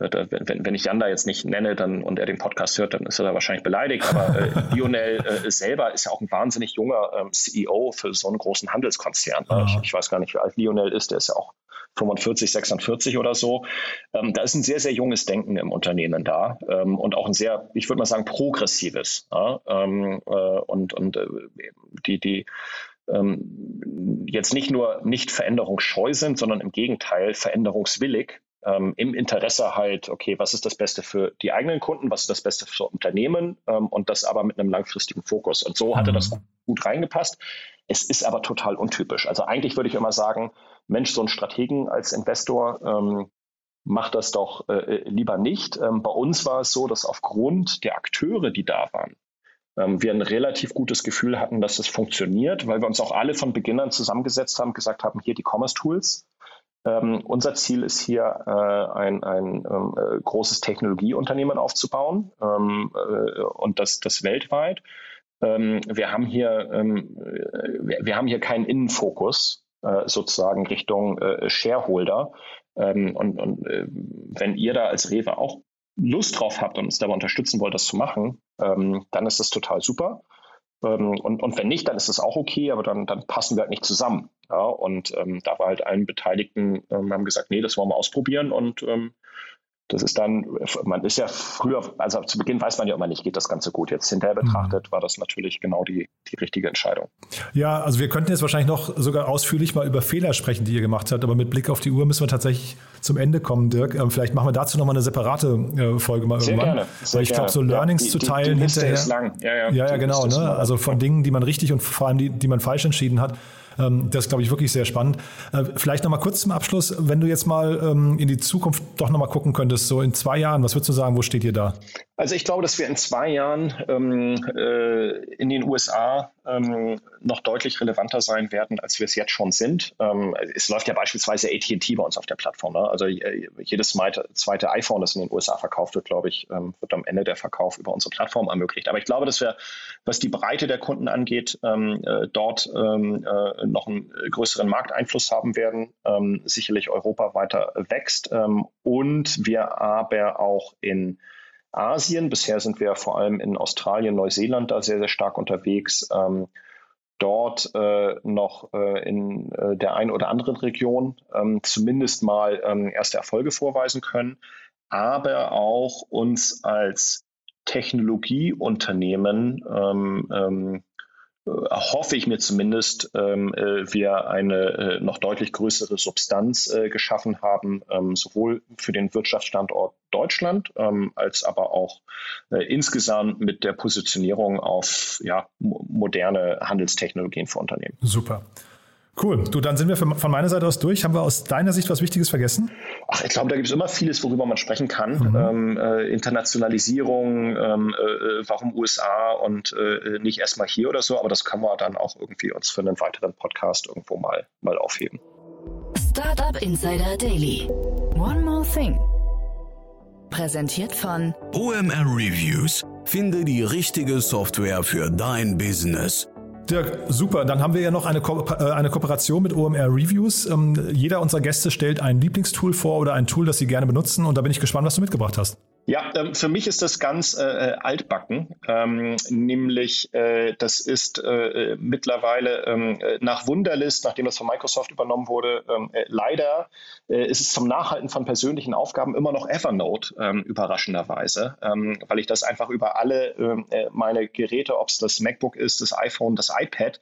C: wenn, wenn ich Jan da jetzt nicht nenne dann, und er den Podcast hört, dann ist er da wahrscheinlich beleidigt. Aber äh, Lionel äh, selber ist ja auch ein wahnsinnig junger ähm, CEO für so einen großen Handelskonzern. Ne? Ich, ich, weiß gar nicht, wie alt Lionel ist. Der ist ja auch 45, 46 oder so. Ähm, da ist ein sehr, sehr junges Denken im Unternehmen da ähm, und auch ein sehr, ich würde mal sagen, progressives. Ja? Ähm, äh, und und äh, die, die ähm, jetzt nicht nur nicht veränderungsscheu sind, sondern im Gegenteil veränderungswillig ähm, im Interesse halt, okay, was ist das Beste für die eigenen Kunden, was ist das Beste für Unternehmen ähm, und das aber mit einem langfristigen Fokus. Und so hatte mhm. das gut reingepasst. Es ist aber total untypisch. Also eigentlich würde ich immer sagen, Mensch, so ein Strategen als Investor ähm, macht das doch äh, lieber nicht. Ähm, bei uns war es so, dass aufgrund der Akteure, die da waren, ähm, wir ein relativ gutes Gefühl hatten, dass es funktioniert, weil wir uns auch alle von Beginn an zusammengesetzt haben, gesagt haben, hier die Commerce Tools, ähm, unser Ziel ist hier, äh, ein, ein ähm, äh, großes Technologieunternehmen aufzubauen ähm, äh, und das, das weltweit. Ähm, wir, haben hier, ähm, wir, wir, haben hier keinen Innenfokus äh, sozusagen Richtung äh, Shareholder. Ähm, und und äh, wenn ihr da als Rewe auch Lust drauf habt und uns dabei unterstützen wollt, das zu machen, dann ist das total super. Ähm, und, und wenn nicht, dann ist das auch okay, aber dann, dann passen wir halt nicht zusammen. Ja, und ähm, da war halt allen Beteiligten, ähm, haben gesagt, nee, das wollen wir ausprobieren und ähm, das ist dann, man ist ja früher, also zu Beginn weiß man ja immer nicht, geht das Ganze gut. Jetzt hinterher mhm. betrachtet war das natürlich genau die, die richtige Entscheidung.
B: Ja, also wir könnten jetzt wahrscheinlich noch sogar ausführlich mal über Fehler sprechen, die ihr gemacht habt, aber mit Blick auf die Uhr müssen wir tatsächlich zum Ende kommen, Dirk. Ähm, vielleicht machen wir dazu nochmal eine separate äh, Folge mal
C: sehr
B: irgendwann.
C: Gerne, sehr
B: Weil ich glaube, so Learnings
C: ja,
B: die, zu teilen die, die hinterher.
C: Ist lang. Ja, ja,
B: ja, ja genau. Ne? Also von Dingen, die man richtig und vor allem die, die man falsch entschieden hat das ist, glaube ich, wirklich sehr spannend. Äh, vielleicht noch mal kurz zum Abschluss, wenn du jetzt mal ähm, in die Zukunft doch noch mal gucken könntest, so in zwei Jahren, was würdest du sagen, wo steht ihr da?
C: Also ich glaube, dass wir in zwei Jahren ähm, äh, in den USA ähm, noch deutlich relevanter sein werden, als wir es jetzt schon sind. Ähm, es läuft ja beispielsweise AT&T bei uns auf der Plattform. Ne? Also äh, jedes zweite, iPhone, das in den USA verkauft wird, glaube ich, ähm, wird am Ende der Verkauf über unsere Plattform ermöglicht. Aber ich glaube, dass wir, was die Breite der Kunden angeht, ähm, äh, dort ähm, äh, noch einen größeren Markteinfluss haben werden. Ähm, sicherlich Europa weiter wächst und wir aber auch in Asien. Bisher sind wir vor allem in Australien, Neuseeland da sehr, sehr stark unterwegs. Ähm, dort äh, noch äh, in äh, der einen oder anderen Region ähm, zumindest mal ähm, erste Erfolge vorweisen können, aber auch uns als Technologieunternehmen ähm, ähm, hoffe ich mir zumindest, ähm, äh, wir eine äh, noch deutlich größere Substanz äh, geschaffen haben, ähm, sowohl für den Wirtschaftsstandort Deutschland ähm, als aber auch äh, insgesamt mit der Positionierung auf ja, moderne Handelstechnologien für Unternehmen.
B: Super. Cool. Du, dann sind wir von meiner Seite aus durch. Haben wir aus deiner Sicht was Wichtiges vergessen?
C: Ach, ich glaube, da gibt es immer vieles, worüber man sprechen kann. Mhm. Ähm, äh, Internationalisierung, ähm, äh, warum USA und äh, nicht erstmal hier oder so, aber das können wir dann auch irgendwie uns für einen weiteren Podcast irgendwo mal, mal aufheben.
A: Startup Insider Daily. One more thing. Präsentiert von
D: OMR Reviews. Finde die richtige Software für dein Business.
B: Dirk, super. Dann haben wir ja noch eine, Ko äh, eine Kooperation mit OMR Reviews. Ähm, jeder unserer Gäste stellt ein Lieblingstool vor oder ein Tool, das sie gerne benutzen. Und da bin ich gespannt, was du mitgebracht hast.
C: Ja, ähm, für mich ist das ganz äh, äh, altbacken, ähm, nämlich äh, das ist äh, mittlerweile ähm, äh, nach Wunderlist, nachdem das von Microsoft übernommen wurde, ähm, äh, leider ist es zum Nachhalten von persönlichen Aufgaben immer noch Evernote, überraschenderweise, weil ich das einfach über alle meine Geräte, ob es das MacBook ist, das iPhone, das iPad,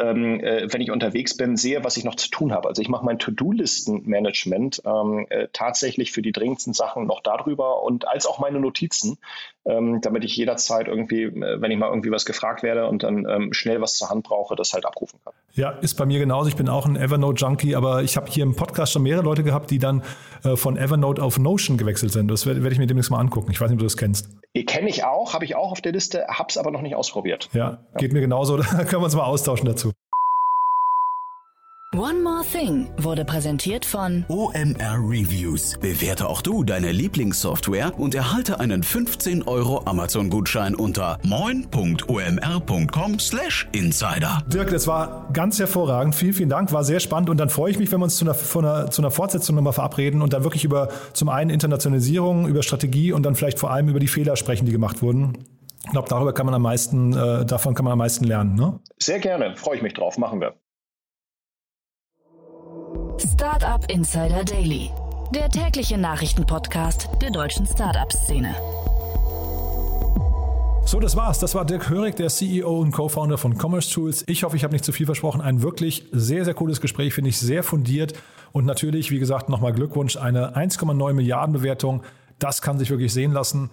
C: ähm, äh, wenn ich unterwegs bin, sehe, was ich noch zu tun habe. Also ich mache mein To-Do-Listen-Management ähm, äh, tatsächlich für die dringendsten Sachen noch darüber und als auch meine Notizen ähm, damit ich jederzeit irgendwie, äh, wenn ich mal irgendwie was gefragt werde und dann ähm, schnell was zur Hand brauche, das halt abrufen kann.
B: Ja, ist bei mir genauso. Ich bin auch ein Evernote-Junkie, aber ich habe hier im Podcast schon mehrere Leute gehabt, die dann äh, von Evernote auf Notion gewechselt sind. Das werde werd ich mir demnächst mal angucken. Ich weiß nicht, ob du das kennst.
C: Kenne ich auch, habe ich auch auf der Liste, habe es aber noch nicht ausprobiert.
B: Ja, ja, geht mir genauso. Da können wir uns mal austauschen dazu.
A: One More Thing wurde präsentiert von
D: OMR Reviews. Bewerte auch du deine Lieblingssoftware und erhalte einen 15 Euro Amazon-Gutschein unter moin.omr.com/insider.
B: Dirk, das war ganz hervorragend. Vielen, vielen Dank. War sehr spannend und dann freue ich mich, wenn wir uns zu einer, zu einer, zu einer Fortsetzung nochmal verabreden und dann wirklich über zum einen Internationalisierung, über Strategie und dann vielleicht vor allem über die Fehler sprechen, die gemacht wurden. Ich glaube, darüber kann man am meisten, äh, davon kann man am meisten lernen. Ne?
C: Sehr gerne, freue ich mich drauf, machen wir.
A: Startup Insider Daily, der tägliche Nachrichtenpodcast der deutschen Startup-Szene.
B: So, das war's. Das war Dirk Hörig, der CEO und Co-Founder von Commerce Tools. Ich hoffe, ich habe nicht zu viel versprochen. Ein wirklich sehr, sehr cooles Gespräch, finde ich sehr fundiert. Und natürlich, wie gesagt, nochmal Glückwunsch, eine 1,9 Milliarden Bewertung. Das kann sich wirklich sehen lassen.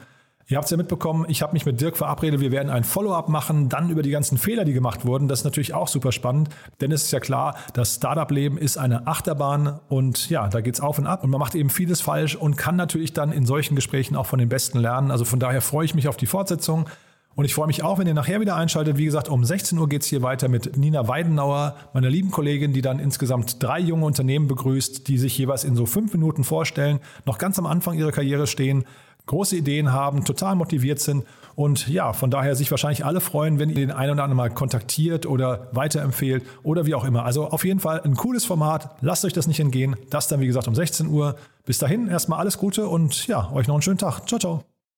B: Ihr habt es ja mitbekommen, ich habe mich mit Dirk verabredet, wir werden ein Follow-up machen, dann über die ganzen Fehler, die gemacht wurden. Das ist natürlich auch super spannend, denn es ist ja klar, das Startup-Leben ist eine Achterbahn und ja, da geht es auf und ab und man macht eben vieles falsch und kann natürlich dann in solchen Gesprächen auch von den Besten lernen. Also von daher freue ich mich auf die Fortsetzung. Und ich freue mich auch, wenn ihr nachher wieder einschaltet. Wie gesagt, um 16 Uhr geht es hier weiter mit Nina Weidenauer, meiner lieben Kollegin, die dann insgesamt drei junge Unternehmen begrüßt, die sich jeweils in so fünf Minuten vorstellen, noch ganz am Anfang ihrer Karriere stehen große Ideen haben, total motiviert sind und ja, von daher sich wahrscheinlich alle freuen, wenn ihr den einen oder anderen mal kontaktiert oder weiterempfehlt oder wie auch immer. Also auf jeden Fall ein cooles Format. Lasst euch das nicht entgehen. Das dann, wie gesagt, um 16 Uhr. Bis dahin erstmal alles Gute und ja, euch noch einen schönen Tag. Ciao, ciao.